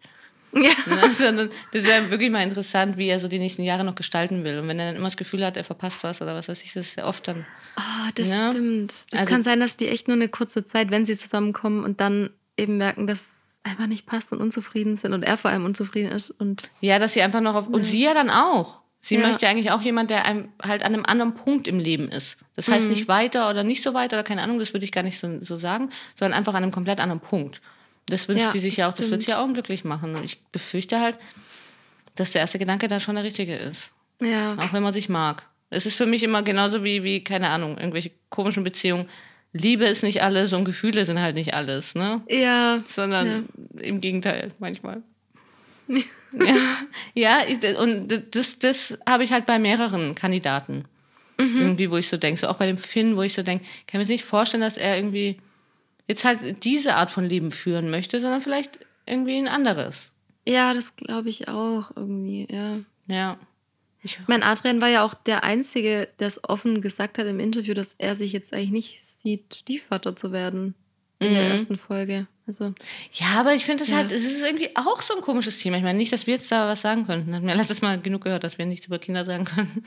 ja. *laughs* Ne? Sondern das wäre wirklich mal interessant, wie er so die nächsten Jahre noch gestalten will. Und wenn er dann immer das Gefühl hat, er verpasst was oder was weiß ich, das ist ja oft dann. Oh, das Ja. stimmt. Es Also- kann sein, dass die echt nur eine kurze Zeit, wenn sie zusammenkommen und dann eben merken, dass es einfach nicht passt und unzufrieden sind und er vor allem unzufrieden ist. Und Ja, dass sie einfach noch auf. Und sie ja dann auch. Sie Ja. möchte eigentlich auch jemand, der einem halt an einem anderen Punkt im Leben ist. Das heißt nicht weiter oder nicht so weiter oder keine Ahnung, das würde ich gar nicht so, so sagen, sondern einfach an einem komplett anderen Punkt. Das wünscht Ja, sie sich ja auch, das wird sie ja auch glücklich machen. Und ich befürchte halt, dass der erste Gedanke da schon der richtige ist. ja, Auch wenn man sich mag. Es ist für mich immer genauso wie, wie, keine Ahnung, irgendwelche komischen Beziehungen. Liebe ist nicht alles und Gefühle sind halt nicht alles, ne? ja, Sondern im Gegenteil, manchmal. *laughs* *laughs* ja, ja und das, das habe ich halt bei mehreren Kandidaten. Irgendwie, wo ich so denke, so auch bei dem Finn, wo ich so denke, kann mir nicht vorstellen, dass er irgendwie jetzt halt diese Art von Leben führen möchte, sondern vielleicht irgendwie ein anderes. ja, das glaube ich auch irgendwie, ja. Ja. Ich, meine, Adrian war ja auch der Einzige, der es offen gesagt hat im Interview, dass er sich jetzt eigentlich nicht sieht, Stiefvater zu werden in der ersten Folge. Also, Ja, aber ich finde es Ja. halt, es ist irgendwie auch so ein komisches Thema. Ich meine, nicht, dass wir jetzt da was sagen könnten. Mir letztes Mal genug gehört, dass wir nichts über Kinder sagen können.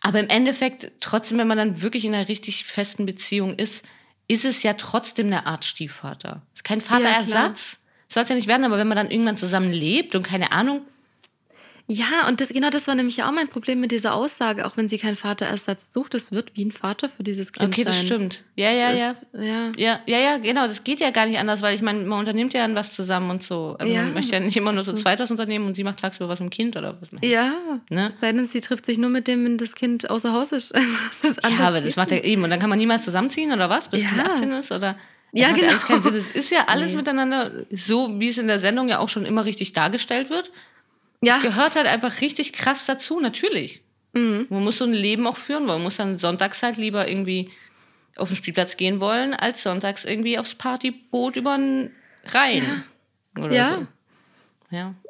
aber im Endeffekt, trotzdem, wenn man dann wirklich in einer richtig festen Beziehung ist, ist es ja trotzdem eine Art Stiefvater. Ist kein Vaterersatz. Soll es ja nicht werden, aber wenn man dann irgendwann zusammen lebt und keine Ahnung, ja, und das, genau das war nämlich auch mein Problem mit dieser Aussage, auch wenn sie keinen Vaterersatz sucht, es wird wie ein Vater für dieses Kind okay, das sein. stimmt. Ja, ja, ja. Ist, ja. Ja, ja, ja, genau. Das geht ja gar nicht anders, weil ich meine, man unternimmt ja dann was zusammen und so. Also Ja. man möchte ja nicht immer nur so zweit was unternehmen und sie macht tagsüber was mit dem Kind oder was. Ja, Ne? es sei denn, sie trifft sich nur mit dem, wenn das Kind außer Haus ist. *laughs* Also, das Ja, aber das macht ja eben. Und dann kann man niemals zusammenziehen oder was, bis Ja. Kind 18 ist? Oder Ja, das genau. alles keinen Sinn. Es ist ja alles *laughs* Nee. miteinander so, wie es in der Sendung ja auch schon immer richtig dargestellt wird. Ja, Gehört halt einfach richtig krass dazu, natürlich. Mhm. Man muss so ein Leben auch führen wollen. Man muss dann sonntags halt lieber irgendwie auf den Spielplatz gehen wollen, als sonntags irgendwie aufs Partyboot über den Rhein. Oder Ja. so. Ja. *laughs*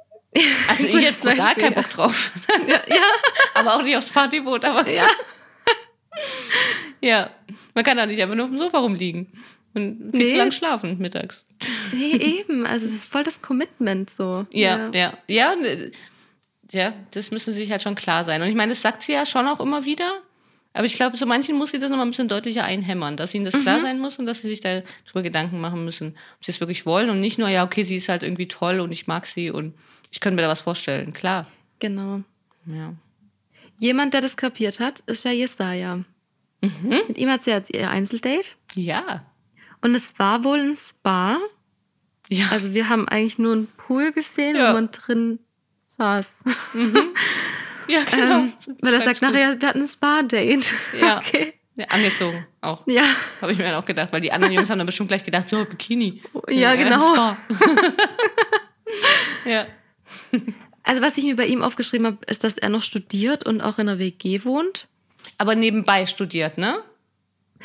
Also ich jetzt gar Beispiel, keinen ja. Bock drauf. ja, ja. *laughs* aber auch nicht aufs Partyboot, aber Ja. *laughs* Ja, man kann da nicht einfach nur auf dem Sofa rumliegen und viel Nee. zu lang schlafen mittags. Nee, eben. Also es ist voll das Commitment so. Ja, ja, ja, ne, ja, das müssen sie sich halt schon klar sein. Und ich meine, das sagt sie ja schon auch immer wieder. Aber ich glaube, so manchen muss sie das nochmal ein bisschen deutlicher einhämmern, dass ihnen das Mhm. klar sein muss und dass sie sich darüber Gedanken machen müssen, ob sie es wirklich wollen und nicht nur, ja, okay, sie ist halt irgendwie toll und ich mag sie und ich könnte mir da was vorstellen. Klar. Genau. Ja. Jemand, der das kapiert hat, ist ja Jesaja. Mhm. Mit ihm hat sie jetzt ihr Einzeldate. Ja. Und es war wohl ein Spa. Ja. Also wir haben eigentlich nur einen Pool gesehen, Ja. wo man drin saß. *laughs* ja, genau. ähm, weil er sagt nachher, wir hatten ein Spa-Date. Ja. *laughs* Okay. ja. Angezogen auch. Ja. Habe ich mir dann auch gedacht, weil die anderen Jungs haben dann bestimmt gleich gedacht, so, Bikini. Ja, genau. Spa. *laughs* ja. Also was ich mir bei ihm aufgeschrieben habe, ist, dass er noch studiert und auch in einer WG wohnt. Aber nebenbei studiert, ne?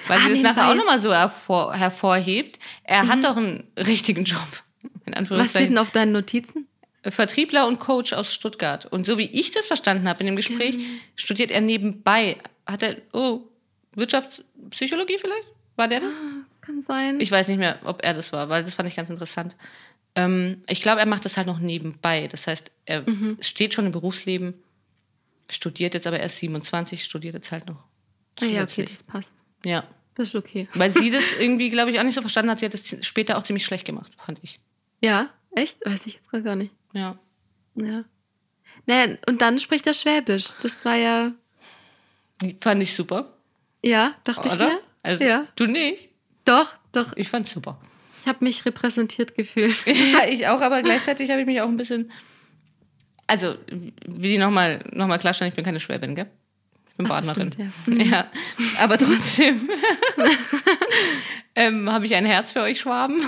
Weil Ah, sie das nebenbei. nachher auch nochmal so hervor, hervorhebt. Er hat doch einen richtigen Job. *laughs* Was steht denn auf deinen Notizen? Vertriebler und Coach aus Stuttgart. Und so wie ich das verstanden habe in dem Gespräch, studiert er nebenbei. Hat er, oh, Wirtschaftspsychologie vielleicht? War der das? Kann sein. Ich weiß nicht mehr, ob er das war, weil das fand ich ganz interessant. Ähm, ich glaube, er macht das halt noch nebenbei. Das heißt, er Mhm. steht schon im Berufsleben, studiert jetzt aber erst 27, studiert jetzt halt noch. ah, ja, okay, das passt. Ja. Das ist okay. *laughs* Weil sie das irgendwie, glaube ich, auch nicht so verstanden hat. Sie hat das später auch ziemlich schlecht gemacht, fand ich. Ja, echt? Weiß ich jetzt gerade gar nicht. Ja. Ja. Naja, und dann spricht er Schwäbisch. Das war ja, Die Fand ich super. ja, dachte ich Oder? mir. Also, ja, du nicht? doch, doch. Ich fand's super. Ich habe mich repräsentiert gefühlt. *laughs* Ja, ich auch, aber gleichzeitig habe ich mich auch ein bisschen. Also, will ich nochmal noch mal klarstellen, ich bin keine Schwäbin, gell? Bin Ach, Badnerin. stimmt, ja. *laughs* ja. aber trotzdem *laughs* ähm, habe ich ein Herz für euch Schwaben.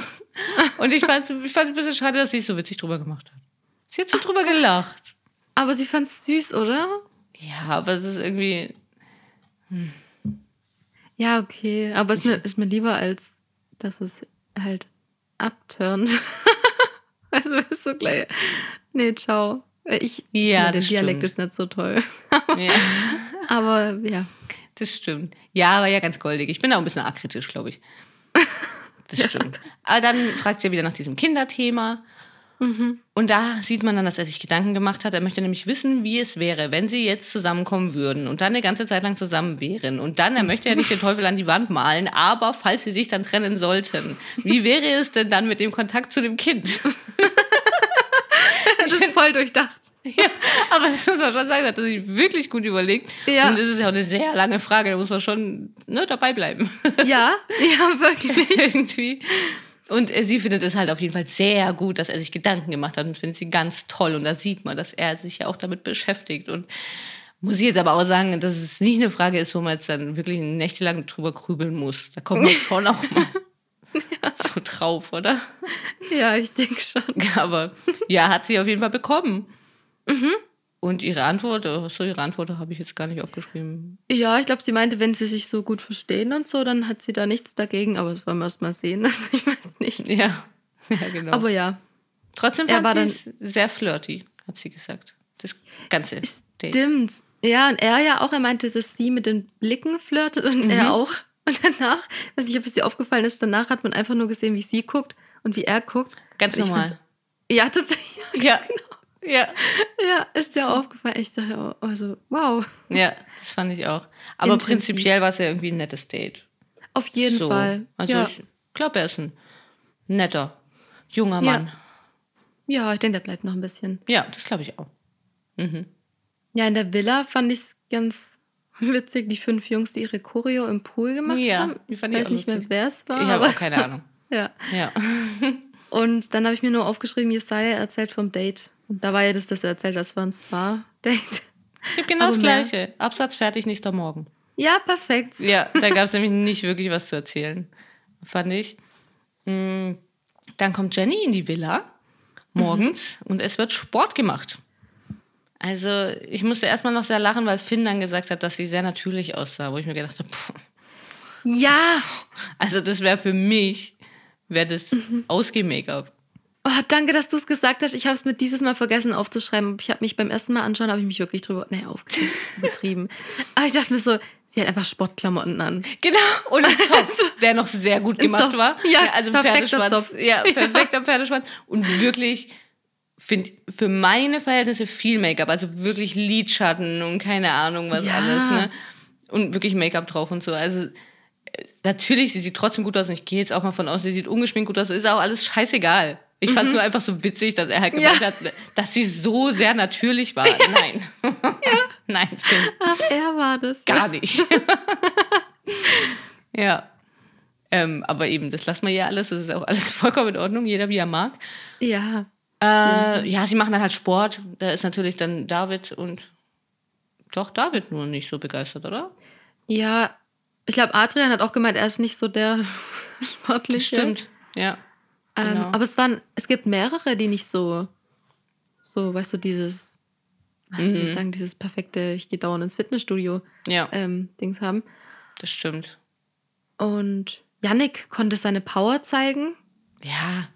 Und ich fand es ich fand's ein bisschen schade, dass sie es so witzig drüber gemacht hat. Sie hat so drüber gelacht. Aber sie fand's süß, oder? Ja, aber es ist irgendwie. Ja, okay. Aber ist mir, ist mir lieber, als dass es halt abturnt. *laughs* also ist so gleich. Nee, ciao. Ich Ja, das Dialekt stimmt. ist nicht so toll. Ja, *laughs* Aber ja. das stimmt. Ja, war ja ganz goldig. Ich bin auch ein bisschen akritisch, glaube ich. *laughs* Das stimmt. Aber dann fragt sie ja wieder nach diesem Kinderthema. Und da sieht man dann, dass er sich Gedanken gemacht hat. Er möchte nämlich wissen, wie es wäre, wenn sie jetzt zusammenkommen würden und dann eine ganze Zeit lang zusammen wären. Und dann, er möchte ja nicht den Teufel an die Wand malen, aber falls sie sich dann trennen sollten, wie wäre es denn dann mit dem Kontakt zu dem Kind? *laughs* Das ist voll durchdacht. *laughs* Ja, aber das muss man schon sagen, das hat er sich wirklich gut überlegt. Ja. Und es ist ja auch eine sehr lange Frage, da muss man schon ne, dabei bleiben. *laughs* Ja, ja, wirklich. Irgendwie. Und äh, sie findet es halt auf jeden Fall sehr gut, dass er sich Gedanken gemacht hat. Und das findet sie ganz toll. Und da sieht man, dass er sich ja auch damit beschäftigt. Und muss ich jetzt aber auch sagen, dass es nicht eine Frage ist, wo man jetzt dann wirklich nächtelang drüber grübeln muss. Da kommt man *laughs* schon auch mal *laughs* so drauf, oder? Ja, ich denke schon. *laughs* Aber ja, hat sie auf jeden Fall bekommen. Und ihre Antwort, so ihre Antwort habe ich jetzt gar nicht aufgeschrieben. Ja, ich glaube, sie meinte, wenn sie sich so gut verstehen und so, dann hat sie da nichts dagegen. Aber das wollen wir erst mal sehen. *laughs* Also ich weiß nicht. Ja, ja genau. Aber ja, Trotzdem er fand war sie sehr flirty, hat sie gesagt. Das ganze Date. stimmt. Ja, und er ja auch, er meinte, dass sie mit den Blicken flirtet und Mhm. er auch. Und danach, weiß nicht, ob es dir aufgefallen ist, danach hat man einfach nur gesehen, wie sie guckt und wie er guckt. Ganz Und normal. Ja, total. *laughs* Ja, ja, Ja, ist dir aufgefallen. Ich dachte, oh, also, wow. ja, das fand ich auch. Aber Intensiv. prinzipiell war es ja irgendwie ein nettes Date. Auf jeden so. Fall. Also ja. ich glaube, er ist ein netter, junger Ja. Mann. ja, ich denke, der bleibt noch ein bisschen. Ja, das glaube ich auch. Ja, in der Villa fand ich es ganz witzig, die fünf Jungs, die ihre Choreo im Pool gemacht Ja, haben. Ich weiß nicht mehr, wer es war. Ich habe auch keine Ahnung. *laughs* Ja. Ja. *laughs* *laughs* Und dann habe ich mir nur aufgeschrieben, Jesaja erzählt vom Date. Und da war ja das, dass er erzählt, das war ein Spa-Date. Ich habe genau Aber das mehr- Gleiche. Absatz fertig, nächster Morgen. Ja, perfekt. Ja, da gab es nämlich nicht wirklich was zu erzählen, fand ich. Mm, Dann kommt Jenny in die Villa morgens und es wird Sport gemacht. Also ich musste erstmal noch sehr lachen, weil Finn dann gesagt hat, dass sie sehr natürlich aussah, wo ich mir gedacht habe, pff, Ja. also das wäre für mich, wäre das Ausgeh-Make-up. Oh, danke, dass du es gesagt hast. Ich habe es mir dieses Mal vergessen aufzuschreiben. Ich habe mich beim ersten Mal anschauen, habe ich mich wirklich drüber, nee, übertrieben. *laughs* Aber ich dachte mir so, sie hat einfach Sportklamotten an. Genau, und ein *laughs* Zopf, der noch sehr gut gemacht war. Ja, also ein Pferdeschwanz. Zopf. *laughs* Ja, perfekter Pferdeschwanz. Und wirklich, finde für meine Verhältnisse viel Make-up. Also wirklich Lidschatten und keine Ahnung was Ja. alles. Ne? Und wirklich Make-up drauf und so. Also äh, natürlich, sie sieht trotzdem gut aus und ich gehe jetzt auch mal von aus, sie sieht ungeschminkt gut aus. Ist auch alles scheißegal. Ich fand es nur einfach so witzig, dass er halt gemeint Mhm. Ja. hat, dass sie so sehr natürlich war. Nein. *laughs* Nein, Finn. Ach, er war das. Gar nicht. *laughs* ja. Ähm, aber eben, das lassen wir ja alles. Das ist auch alles vollkommen in Ordnung. Jeder, wie er mag. Ja. Äh, ja, sie machen dann halt Sport. Da ist natürlich dann David und doch David nur nicht so begeistert, oder? Ja, ich glaube, Adrian hat auch gemeint, er ist nicht so der *laughs* sportliche. Stimmt. Ja. Ähm, genau. Aber es waren, es gibt mehrere, die nicht so, so, weißt du, dieses, wie Mhm. ich sagen, dieses perfekte, ich gehe dauernd ins Fitnessstudio Ja, ähm, Dings haben. das stimmt. Und Yannick konnte seine Power zeigen. Ja.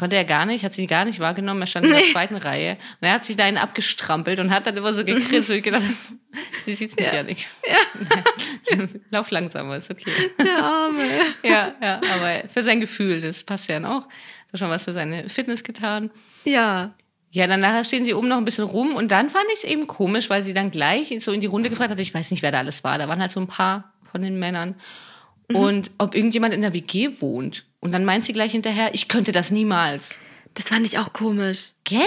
Konnte er gar nicht, hat sie gar nicht wahrgenommen. Er stand in der zweiten Reihe und er hat sich dahin abgestrampelt und hat dann immer so gegrinst. und gedacht, *laughs* sie sieht's nicht, Ja. Janik. Ja. *laughs* Lauf langsamer, ist okay. Der Arme. Ja, ja, aber für sein Gefühl, das passt ja dann auch. Hat schon was für seine Fitness getan. ja. Ja, dann nachher stehen sie oben noch ein bisschen rum und dann fand ich es eben komisch, weil sie dann gleich so in die Runde gefragt hat, ich weiß nicht, wer da alles war. Da waren halt so ein paar von den Männern. Und ob irgendjemand in der WG wohnt. Und dann meint sie gleich hinterher, ich könnte das niemals. Das fand ich auch komisch. Gell?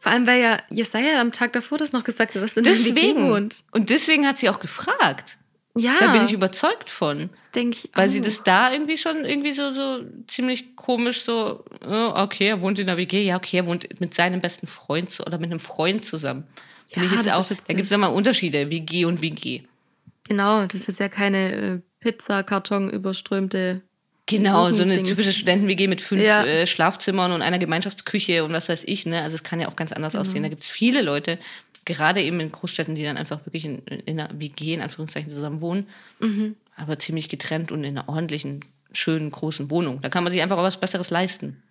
Vor allem, weil ja Jesaja am Tag davor das noch gesagt hat, dass in der WG Deswegen. wohnt. Und deswegen hat sie auch gefragt. Ja. Da bin ich überzeugt von. Das denke ich Weil auch. sie das da irgendwie schon irgendwie so, so ziemlich komisch so, oh, okay, er wohnt in der WG, ja, okay, er wohnt mit seinem besten Freund zu- oder mit einem Freund zusammen. Finde ich Ja, jetzt auch, jetzt da gibt es ja mal Unterschiede, WG und WG. Genau, das ist ja keine äh, Pizzakarton überströmte. Genau, so eine typische Studenten-WG mit fünf Ja. äh, Schlafzimmern und einer Gemeinschaftsküche und was weiß ich. Ne? Also es kann ja auch ganz anders aussehen. Da gibt es viele Leute, gerade eben in Großstädten, die dann einfach wirklich in, in einer WG, in Anführungszeichen, zusammen wohnen, aber ziemlich getrennt und in einer ordentlichen, schönen, großen Wohnung. Da kann man sich einfach auch was Besseres leisten.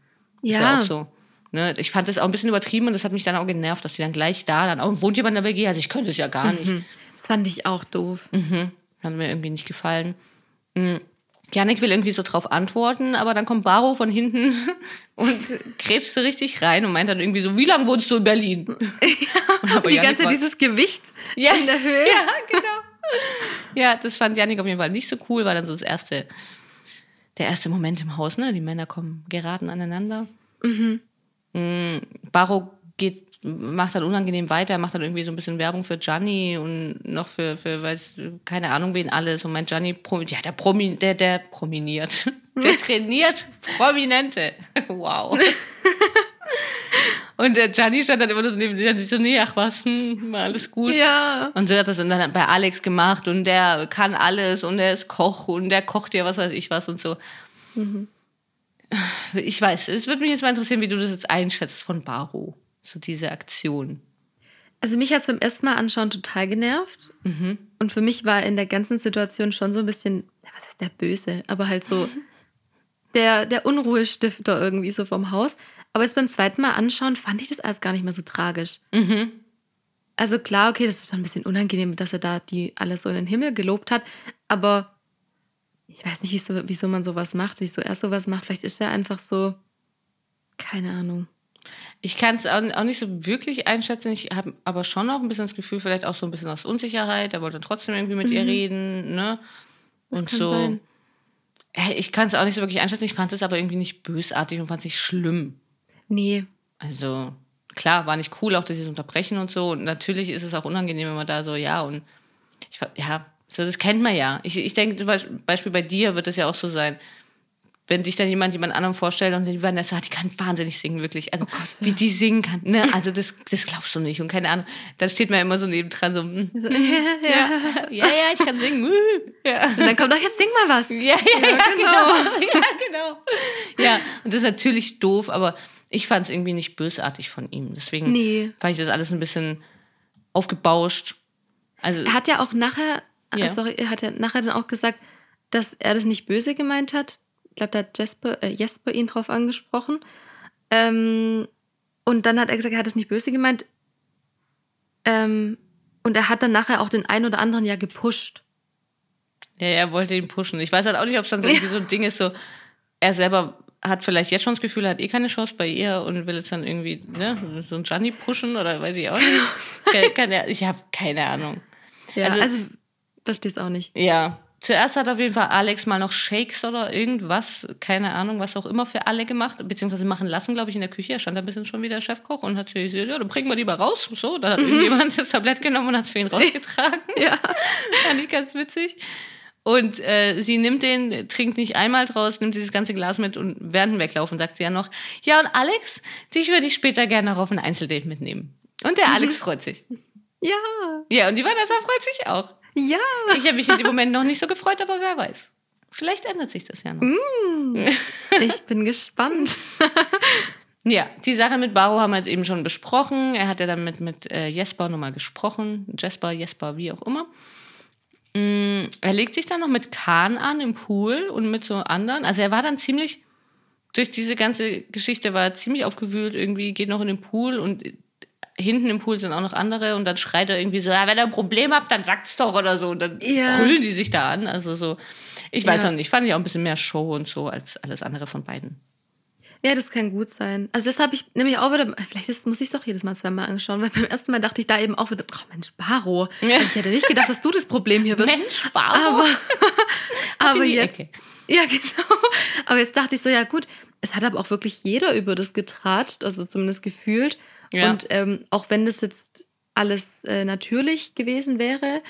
Ist ja Ja, auch so. Ne? Ich fand das auch ein bisschen übertrieben und das hat mich dann auch genervt, dass sie dann gleich da, dann auch wohnt jemand in der WG, also ich könnte es ja gar nicht. das fand ich auch doof. Hat mir irgendwie nicht gefallen. Mhm. Janik will irgendwie so drauf antworten, aber dann kommt Baro von hinten *laughs* und grätscht so richtig rein und meint dann irgendwie so, wie lange wohnst du in Berlin? *laughs* Und aber Die Janik ganze war- dieses Gewicht ja, in der Höhe. Ja, genau. Ja, das fand Janik auf jeden Fall nicht so cool, war dann so das erste, der erste Moment im Haus, ne? Die Männer kommen geraten aneinander. Mhm. Baro geht, macht dann unangenehm weiter, macht dann irgendwie so ein bisschen Werbung für Gianni und noch für, für weiß, keine Ahnung wen alles. Und mein Gianni, ja, der, Promi, der, der prominiert. Der trainiert Prominente. *laughs* Wow. Und der Gianni stand dann immer nur so neben ich so, nee, ach was, hm, alles gut. Ja. Und so hat das dann bei Alex gemacht und der kann alles und der ist Koch und der kocht ja was weiß ich was und so. Ich weiß, es würde mich jetzt mal interessieren, wie du das jetzt einschätzt von Baro. So diese Aktion. Also mich hat es beim ersten Mal anschauen total genervt. Und für mich war in der ganzen Situation schon so ein bisschen, was ist der Böse, aber halt so *laughs* der, der Unruhestifter irgendwie so vom Haus. Aber jetzt beim zweiten Mal anschauen fand ich das alles gar nicht mehr so tragisch. Also klar, okay, das ist schon ein bisschen unangenehm, dass er da die alles so in den Himmel gelobt hat. Aber ich weiß nicht, wieso, wieso man sowas macht, wieso er sowas macht. Vielleicht ist er einfach so, keine Ahnung. Ich kann es auch, nicht so wirklich einschätzen. Ich habe aber schon auch ein bisschen das Gefühl, vielleicht auch so ein bisschen aus Unsicherheit. Er wollte trotzdem irgendwie mit ihr reden, ne? Das und kann so. sein. Ich kann es auch nicht so wirklich einschätzen. Ich fand es aber irgendwie nicht bösartig und fand es nicht schlimm. Nee, Also klar, war nicht cool, auch dass sie es unterbrechen und so. Und natürlich ist es auch unangenehm, wenn man da so, ja, und ich, ja, so, das kennt man ja. Ich, ich denke, zum Beispiel bei dir wird es ja auch so sein. Wenn dich dann jemand jemand anderem vorstellt und die Vanessa, die kann wahnsinnig singen, wirklich. Also, wie die singen kann, ne? Also, das, das glaubst du nicht. Und keine Ahnung, dann steht man immer so nebendran, so, hm, so, *laughs* ja, ja, ja, ich kann singen. uh, Ja. Und dann kommt doch jetzt sing mal was. Ja, ja, ja, genau. *laughs* Ja, genau. Ja, und das ist natürlich doof, aber ich fand es irgendwie nicht bösartig von ihm. Deswegen Nee. fand ich das alles ein bisschen aufgebauscht. Also, Er hat ja auch nachher, Ja. äh, sorry, er hat ja nachher dann auch gesagt, dass er das nicht böse gemeint hat. Ich glaube, da hat Jesper, äh, Jesper ihn drauf angesprochen. Ähm, und dann hat er gesagt, er hat es nicht böse gemeint. Ähm, und er hat dann nachher auch den einen oder anderen ja gepusht. ja, er wollte ihn pushen. Ich weiß halt auch nicht, ob es dann so, *laughs* irgendwie so ein Ding ist, so, er selber hat vielleicht jetzt schon das Gefühl, er hat eh keine Chance bei ihr und will jetzt dann irgendwie, ne, so ein Gianni pushen oder weiß ich auch nicht. *laughs* keine, keine, ich habe keine Ahnung. Ja, Also- also, versteh's auch nicht. Ja. Zuerst hat auf jeden Fall Alex mal noch Shakes oder irgendwas, keine Ahnung, was auch immer für alle gemacht, beziehungsweise machen lassen, glaube ich, in der Küche. Er stand da ein bisschen schon wie der Chefkoch und hat sich gesagt, ja, dann bringen wir lieber raus. So, dann hat irgendjemand das Tablett genommen und hat es für ihn *laughs* rausgetragen. Ja. *laughs* Fand ich ganz witzig. Und äh, sie nimmt den, trinkt nicht einmal draus, nimmt dieses ganze Glas mit und während dem Weglaufen sagt sie ja noch, ja und Alex, dich würde ich später gerne noch auf ein Einzeldate mitnehmen. Und der Alex freut sich. Ja. Ja, und die Vanessa freut sich auch. Ja. Ich habe mich in dem Moment noch nicht so gefreut, aber wer weiß. Vielleicht ändert sich das ja noch. Ich bin gespannt. *laughs* Ja, die Sache mit Baro haben wir jetzt eben schon besprochen. Er hat ja dann mit, mit äh, Jesper nochmal gesprochen. Jesper, Jesper, wie auch immer. Mm, er legt sich dann noch mit Kahn an im Pool und mit so anderen. Also er war dann ziemlich, durch diese ganze Geschichte war er ziemlich aufgewühlt, irgendwie geht noch in den Pool und hinten im Pool sind auch noch andere und dann schreit er irgendwie so, ja, wenn ihr ein Problem habt, dann sagt's doch oder so. Und dann Ja. brüllen die sich da an. Also so, ich weiß Ja. noch nicht, fand ich auch ein bisschen mehr Show und so als alles andere von beiden. Ja, das kann gut sein. Also das habe ich nämlich auch wieder, vielleicht ist, muss ich es doch jedes Mal zweimal anschauen, weil beim ersten Mal dachte ich da eben auch wieder, oh Mensch, Baro. Ja. Also ich hätte nicht gedacht, dass du das Problem hier bist. Mensch, Baro. Aber, *laughs* aber jetzt, Ecke. ja *laughs* genau. Aber jetzt dachte ich so, ja gut, es hat aber auch wirklich jeder über das getratscht, also zumindest gefühlt. Ja. Und ähm, auch wenn das jetzt alles äh, natürlich gewesen wäre,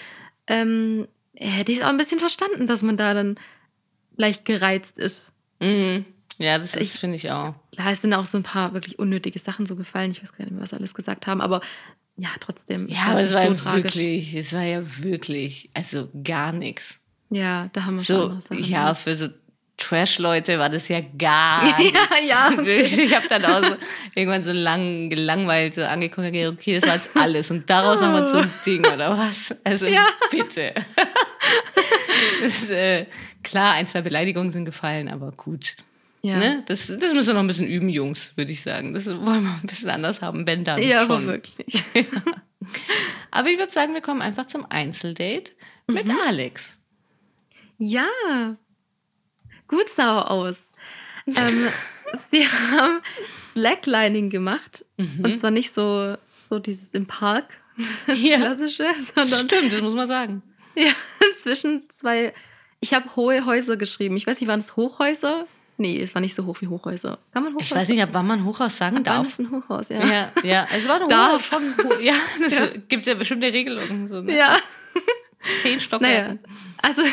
ähm, hätte ich es auch ein bisschen verstanden, dass man da dann leicht gereizt ist. Mhm. Ja, das finde ich auch. Klar, es sind auch so ein paar wirklich unnötige Sachen so gefallen. Ich weiß gar nicht mehr, was alles gesagt haben, aber ja, trotzdem. Ja, aber es war ja wirklich, es war ja wirklich, also gar nichts. Ja, da haben wir so, schon Sachen. Ja, für so Trash-Leute war das ja gar *laughs* nichts. Ja, ja, okay. Ich habe dann auch so irgendwann so lang gelangweilt so angeguckt und gedacht, okay, das war jetzt alles. Und daraus haben wir so ein Ding, oder was? Also Ja. bitte. *laughs* das ist, äh, klar, ein, zwei Beleidigungen sind gefallen, aber gut. Ja, Ne? Das, das müssen wir noch ein bisschen üben, Jungs, würde ich sagen. Das wollen wir ein bisschen anders haben, wenn dann ja aber schon. wirklich. *laughs* Aber ich würde sagen, wir kommen einfach zum Einzeldate mit Mhm. Alex. Ja, gut sah aus. ähm, *laughs* sie haben Slacklining gemacht. Und zwar nicht so, so dieses im Park, das Ja. klassische, sondern Stimmt, das muss man sagen. ja, *laughs* zwischen zwei. Ich habe hohe Häuser geschrieben. Ich weiß nicht, waren es Hochhäuser? Nee, es war nicht so hoch wie Hochhäuser. Kann man Hochhäuser? Ich weiß nicht, ab wann man Hochhaus sagen Wann darf. ist ein Hochhaus, ja. Ja, ja. Also war ein. *laughs* Hochhaus schon. ho- Ja, das gibt ja bestimmte Regelungen. So, ne? Ja. Zehn Naja, Stockwerke. also ja,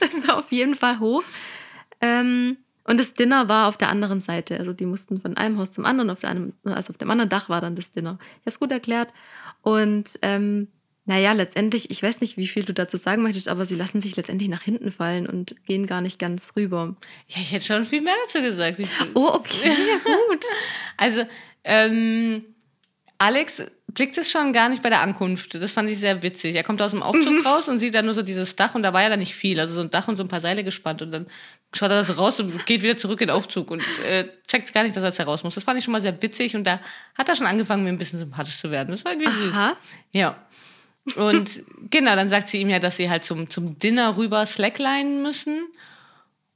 das war auf jeden Fall hoch. Ähm, und das Dinner war auf der anderen Seite. Also die mussten von einem Haus zum anderen, auf der einem, also auf dem anderen Dach war dann das Dinner. Ich habe es gut erklärt. Und ähm, naja, letztendlich, ich weiß nicht, wie viel du dazu sagen möchtest, aber sie lassen sich letztendlich nach hinten fallen und gehen gar nicht ganz rüber. Ja, ich hätte schon viel mehr dazu gesagt. Oh, okay, *laughs* ja gut. also, ähm, Alex blickt es schon gar nicht bei der Ankunft. Das fand ich sehr witzig. Er kommt aus dem Aufzug Mhm. raus und sieht dann nur so dieses Dach und da war ja dann nicht viel. Also so ein Dach und so ein paar Seile gespannt und dann schaut er da so raus und geht wieder zurück in den Aufzug und äh, checkt gar nicht, dass er jetzt da raus muss. Das fand ich schon mal sehr witzig und da hat er schon angefangen, mir ein bisschen sympathisch zu werden. Das war irgendwie süß. Aha. Ja. Und *laughs* genau, dann sagt sie ihm ja, dass sie halt zum, zum Dinner rüber slacklinen müssen.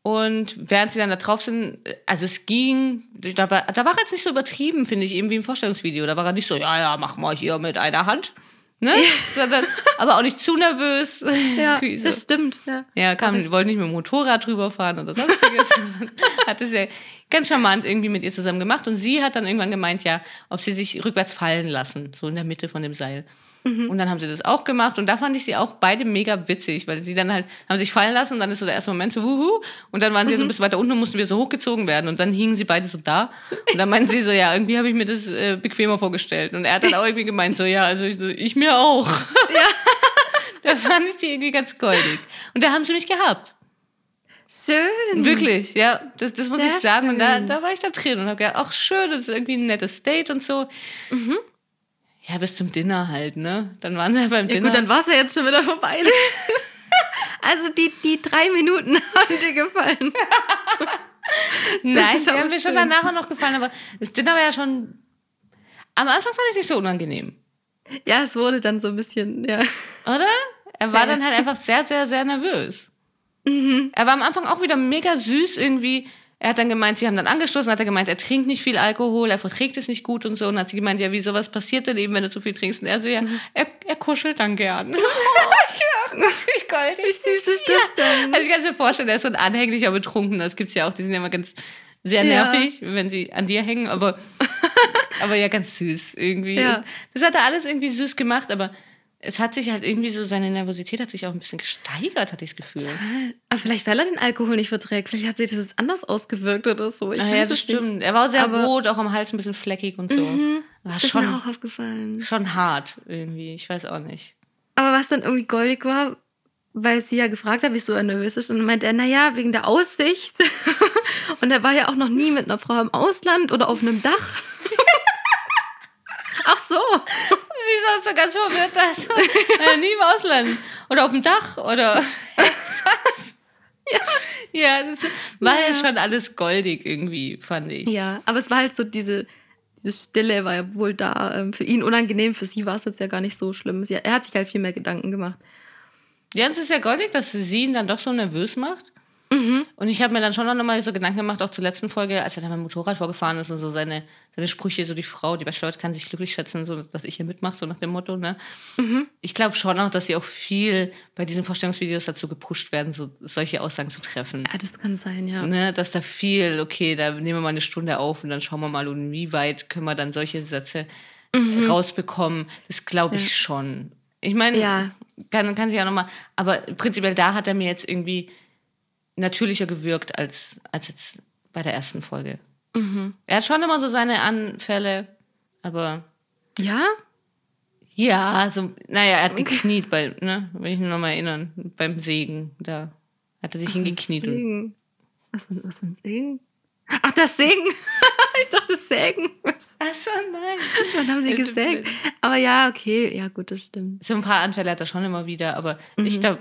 Und während sie dann da drauf sind, also es ging, da war, da war er jetzt nicht so übertrieben, finde ich, eben wie im Vorstellungsvideo. Da war er nicht so, ja, ja, mach mal hier mit einer Hand. Ne? *laughs* Sondern, aber auch nicht zu nervös. *laughs* Ja, so. das stimmt. Ja. Ja, kam, wollte nicht mit dem Motorrad rüberfahren oder sonstiges. *laughs* hat es ja ganz charmant irgendwie mit ihr zusammen gemacht. Und sie hat dann irgendwann gemeint, ja, ob sie sich rückwärts fallen lassen, so in der Mitte von dem Seil. Und dann haben sie das auch gemacht. Und da fand ich sie auch beide mega witzig, weil sie dann halt, haben sich fallen lassen und dann ist so der erste Moment so, wuhu. Und dann waren sie so ein bisschen weiter unten und mussten wieder so hochgezogen werden. Und dann hingen sie beide so da. Und dann meinten sie so, ja, irgendwie habe ich mir das äh, bequemer vorgestellt. Und er hat dann auch irgendwie gemeint, so, ja, also ich, ich mir auch. *laughs* da fand ich die irgendwie ganz goldig. Und da haben sie mich gehabt. Schön. Wirklich, ja, das, das muss Sehr ich sagen. Und da, schön. da war ich da drin und habe gedacht, ach schön, das ist irgendwie ein nettes Date und so. Ja, bis zum Dinner halt, ne? Dann waren sie ja beim Ja Dinner. gut, dann war es ja jetzt schon wieder vorbei. *laughs* also die, die drei Minuten *laughs* haben dir gefallen. *laughs* Nein, die haben mir schon danach noch gefallen, aber das Dinner war ja schon. Am Anfang fand ich es nicht so unangenehm, Ja, es wurde dann so ein bisschen, ja. oder? Er war dann halt einfach sehr, sehr, sehr nervös. Er war am Anfang auch wieder mega süß irgendwie. Er hat dann gemeint, sie haben dann angestoßen, hat er gemeint, er trinkt nicht viel Alkohol, er verträgt es nicht gut und so. Und hat sie gemeint, ja, wie sowas passiert denn eben, wenn du zu viel trinkst? Und er so, ja, er, er kuschelt dann gern. oh, *laughs* ja, natürlich goldig. Wie süß ist das denn? Also ich kann mir vorstellen, er ist so ein anhänglicher Betrunkener. Das gibt's ja auch, die sind ja immer ganz sehr Ja. nervig, wenn sie an dir hängen, aber, *laughs* aber ja, ganz süß irgendwie. Ja. Das hat er alles irgendwie süß gemacht, aber es hat sich halt irgendwie so, seine Nervosität hat sich auch ein bisschen gesteigert, hatte ich das Gefühl. Aber vielleicht, weil er den Alkohol nicht verträgt. Vielleicht hat sich das jetzt anders ausgewirkt oder so. Ich Ah, weiß ja, es das stimmt. Er war sehr Aber- rot, auch am Hals ein bisschen fleckig und so. War Das ist schon, mir auch aufgefallen. schon hart irgendwie. Ich weiß auch nicht. Aber was dann irgendwie goldig war, weil sie ja gefragt hat, wieso er nervös ist, und meint er, naja, wegen der Aussicht. *laughs* und er war ja auch noch nie mit einer Frau im Ausland oder auf einem Dach. *laughs* Ach so. Sie ist so ganz verwirrt, dass *laughs* äh, nie im Ausland oder auf dem Dach oder *laughs* was? Ja, ja das war ja. Ja. schon alles goldig irgendwie, fand ich. Ja, aber es war halt so diese, diese Stille war ja wohl da. ähm, Für ihn unangenehm, für sie war es jetzt ja gar nicht so schlimm. Sie, er hat sich halt viel mehr Gedanken gemacht. Ja, und es ist ja goldig, dass sie ihn dann doch so nervös macht. Und ich habe mir dann schon noch mal so Gedanken gemacht, auch zur letzten Folge, als er dann mit dem Motorrad vorgefahren ist und so seine, seine Sprüche, so die Frau, die Bachelorette kann sich glücklich schätzen, so dass ich hier mitmache, so nach dem Motto. Ne? Ich glaube schon auch, dass sie auch viel bei diesen Vorstellungsvideos dazu gepusht werden, so solche Aussagen zu treffen. Ja, das kann sein, ja. Ne, dass da viel, okay, da nehmen wir mal eine Stunde auf und dann schauen wir mal, wie weit können wir dann solche Sätze rausbekommen. Das glaube ich schon. Ich meine, Ja. kann, kann sich ja nochmal, aber prinzipiell da hat er mir jetzt irgendwie natürlicher gewirkt als, als jetzt bei der ersten Folge. Er hat schon immer so seine Anfälle, aber Ja? Ja, also, naja, er hat gekniet, bei, ne, will ich nur noch mal erinnern, beim Sägen, da hat er sich hingekniet. Und, Segen. Was für, was für ein Segen? Ach, das Segen. *laughs* ich dachte Sägen. Was? Achso, nein. Wann haben sie gesägt? Aber ja, okay. Ja, gut, das stimmt. So ein paar Anfälle hat er schon immer wieder, aber ich glaube,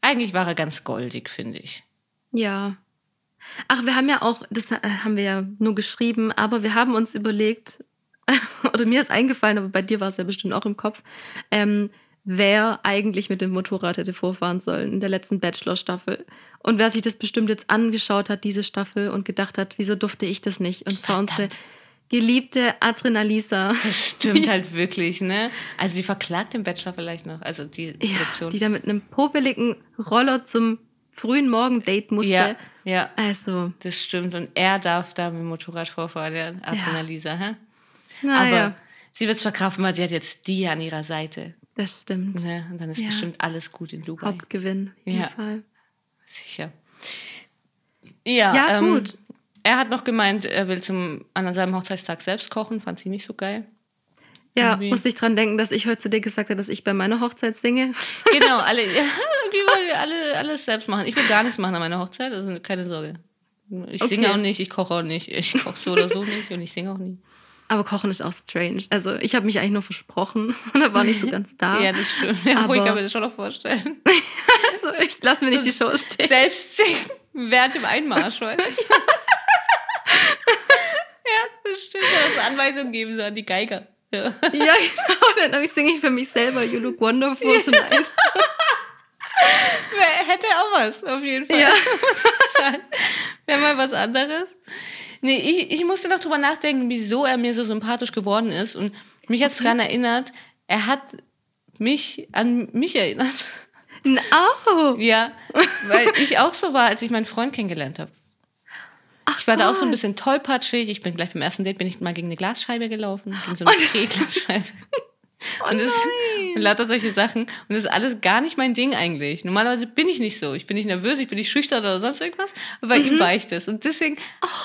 eigentlich war er ganz goldig, finde ich. Ja. Ach, wir haben ja auch, das äh, haben wir ja nur geschrieben, aber wir haben uns überlegt, *laughs* oder mir ist eingefallen, aber bei dir war es ja bestimmt auch im Kopf, ähm, wer eigentlich mit dem Motorrad hätte vorfahren sollen in der letzten Bachelor-Staffel. Und wer sich das bestimmt jetzt angeschaut hat, diese Staffel, und gedacht hat, wieso durfte ich das nicht? Und zwar unsere geliebte Adrenalisa. Das stimmt *laughs* halt wirklich, ne? Also die verklagt den Bachelor vielleicht noch, also die Ja, Produktion. die da mit einem popeligen Roller zum frühen Morgendate musste. ja, ja, Also, das stimmt. Und er darf da mit dem Motorrad vorfahren, der Adrenalisa, hä? naja, Aber sie wird es verkraften, weil sie hat jetzt die an ihrer Seite. das stimmt. Ne? Und dann ist Ja. bestimmt alles gut in Dubai. Hauptgewinn, auf jeden Ja. Fall. Sicher. Ja, Ja, ähm, gut. Er hat noch gemeint, er will zum, an seinem Hochzeitstag selbst kochen, fand sie nicht so geil. Ja, Irgendwie. musste ich dran denken, dass ich heute zu dir gesagt habe, dass ich bei meiner Hochzeit singe. *laughs* Genau, *laughs* alle, ja, irgendwie wollen wir alle alles selbst machen. Ich will gar nichts machen an meiner Hochzeit, also keine Sorge. Ich singe Okay. auch nicht, ich koche auch nicht, ich koche so oder so nicht und ich singe auch nie. Aber Kochen ist auch strange. Also ich habe mich eigentlich nur versprochen *laughs* und er war nicht so ganz da. Ja, das stimmt. Ja, aber ich kann mir das schon noch vorstellen. also ich lasse mir nicht die Show stehen. Selbst singen während dem Einmarsch, weißt du? Ja, das stimmt. Da muss Anweisungen geben, so an die Geiger. Ja. Ja, genau. Dann singe ich für mich selber You Look Wonderful tonight. *laughs* Wer- Hätte auch was, auf jeden Fall. Ja. *laughs* Wäre mal was anderes. Nee, ich, ich musste noch drüber nachdenken, wieso er mir so sympathisch geworden ist. Und mich hat daran erinnert, er hat mich an mich erinnert. Oh. Ja, weil ich auch so war, als ich meinen Freund kennengelernt habe. Ach, Ich war da auch so ein bisschen tollpatschig. Ich bin gleich beim ersten Date bin ich mal gegen eine Glasscheibe gelaufen, gegen so eine Drehglasscheibe. und, das, und lauter solche Sachen. Und das ist alles gar nicht mein Ding eigentlich. Normalerweise bin ich nicht so. Ich bin nicht nervös, ich bin nicht schüchtern oder sonst irgendwas. Aber bei ihm war ich das. Und deswegen,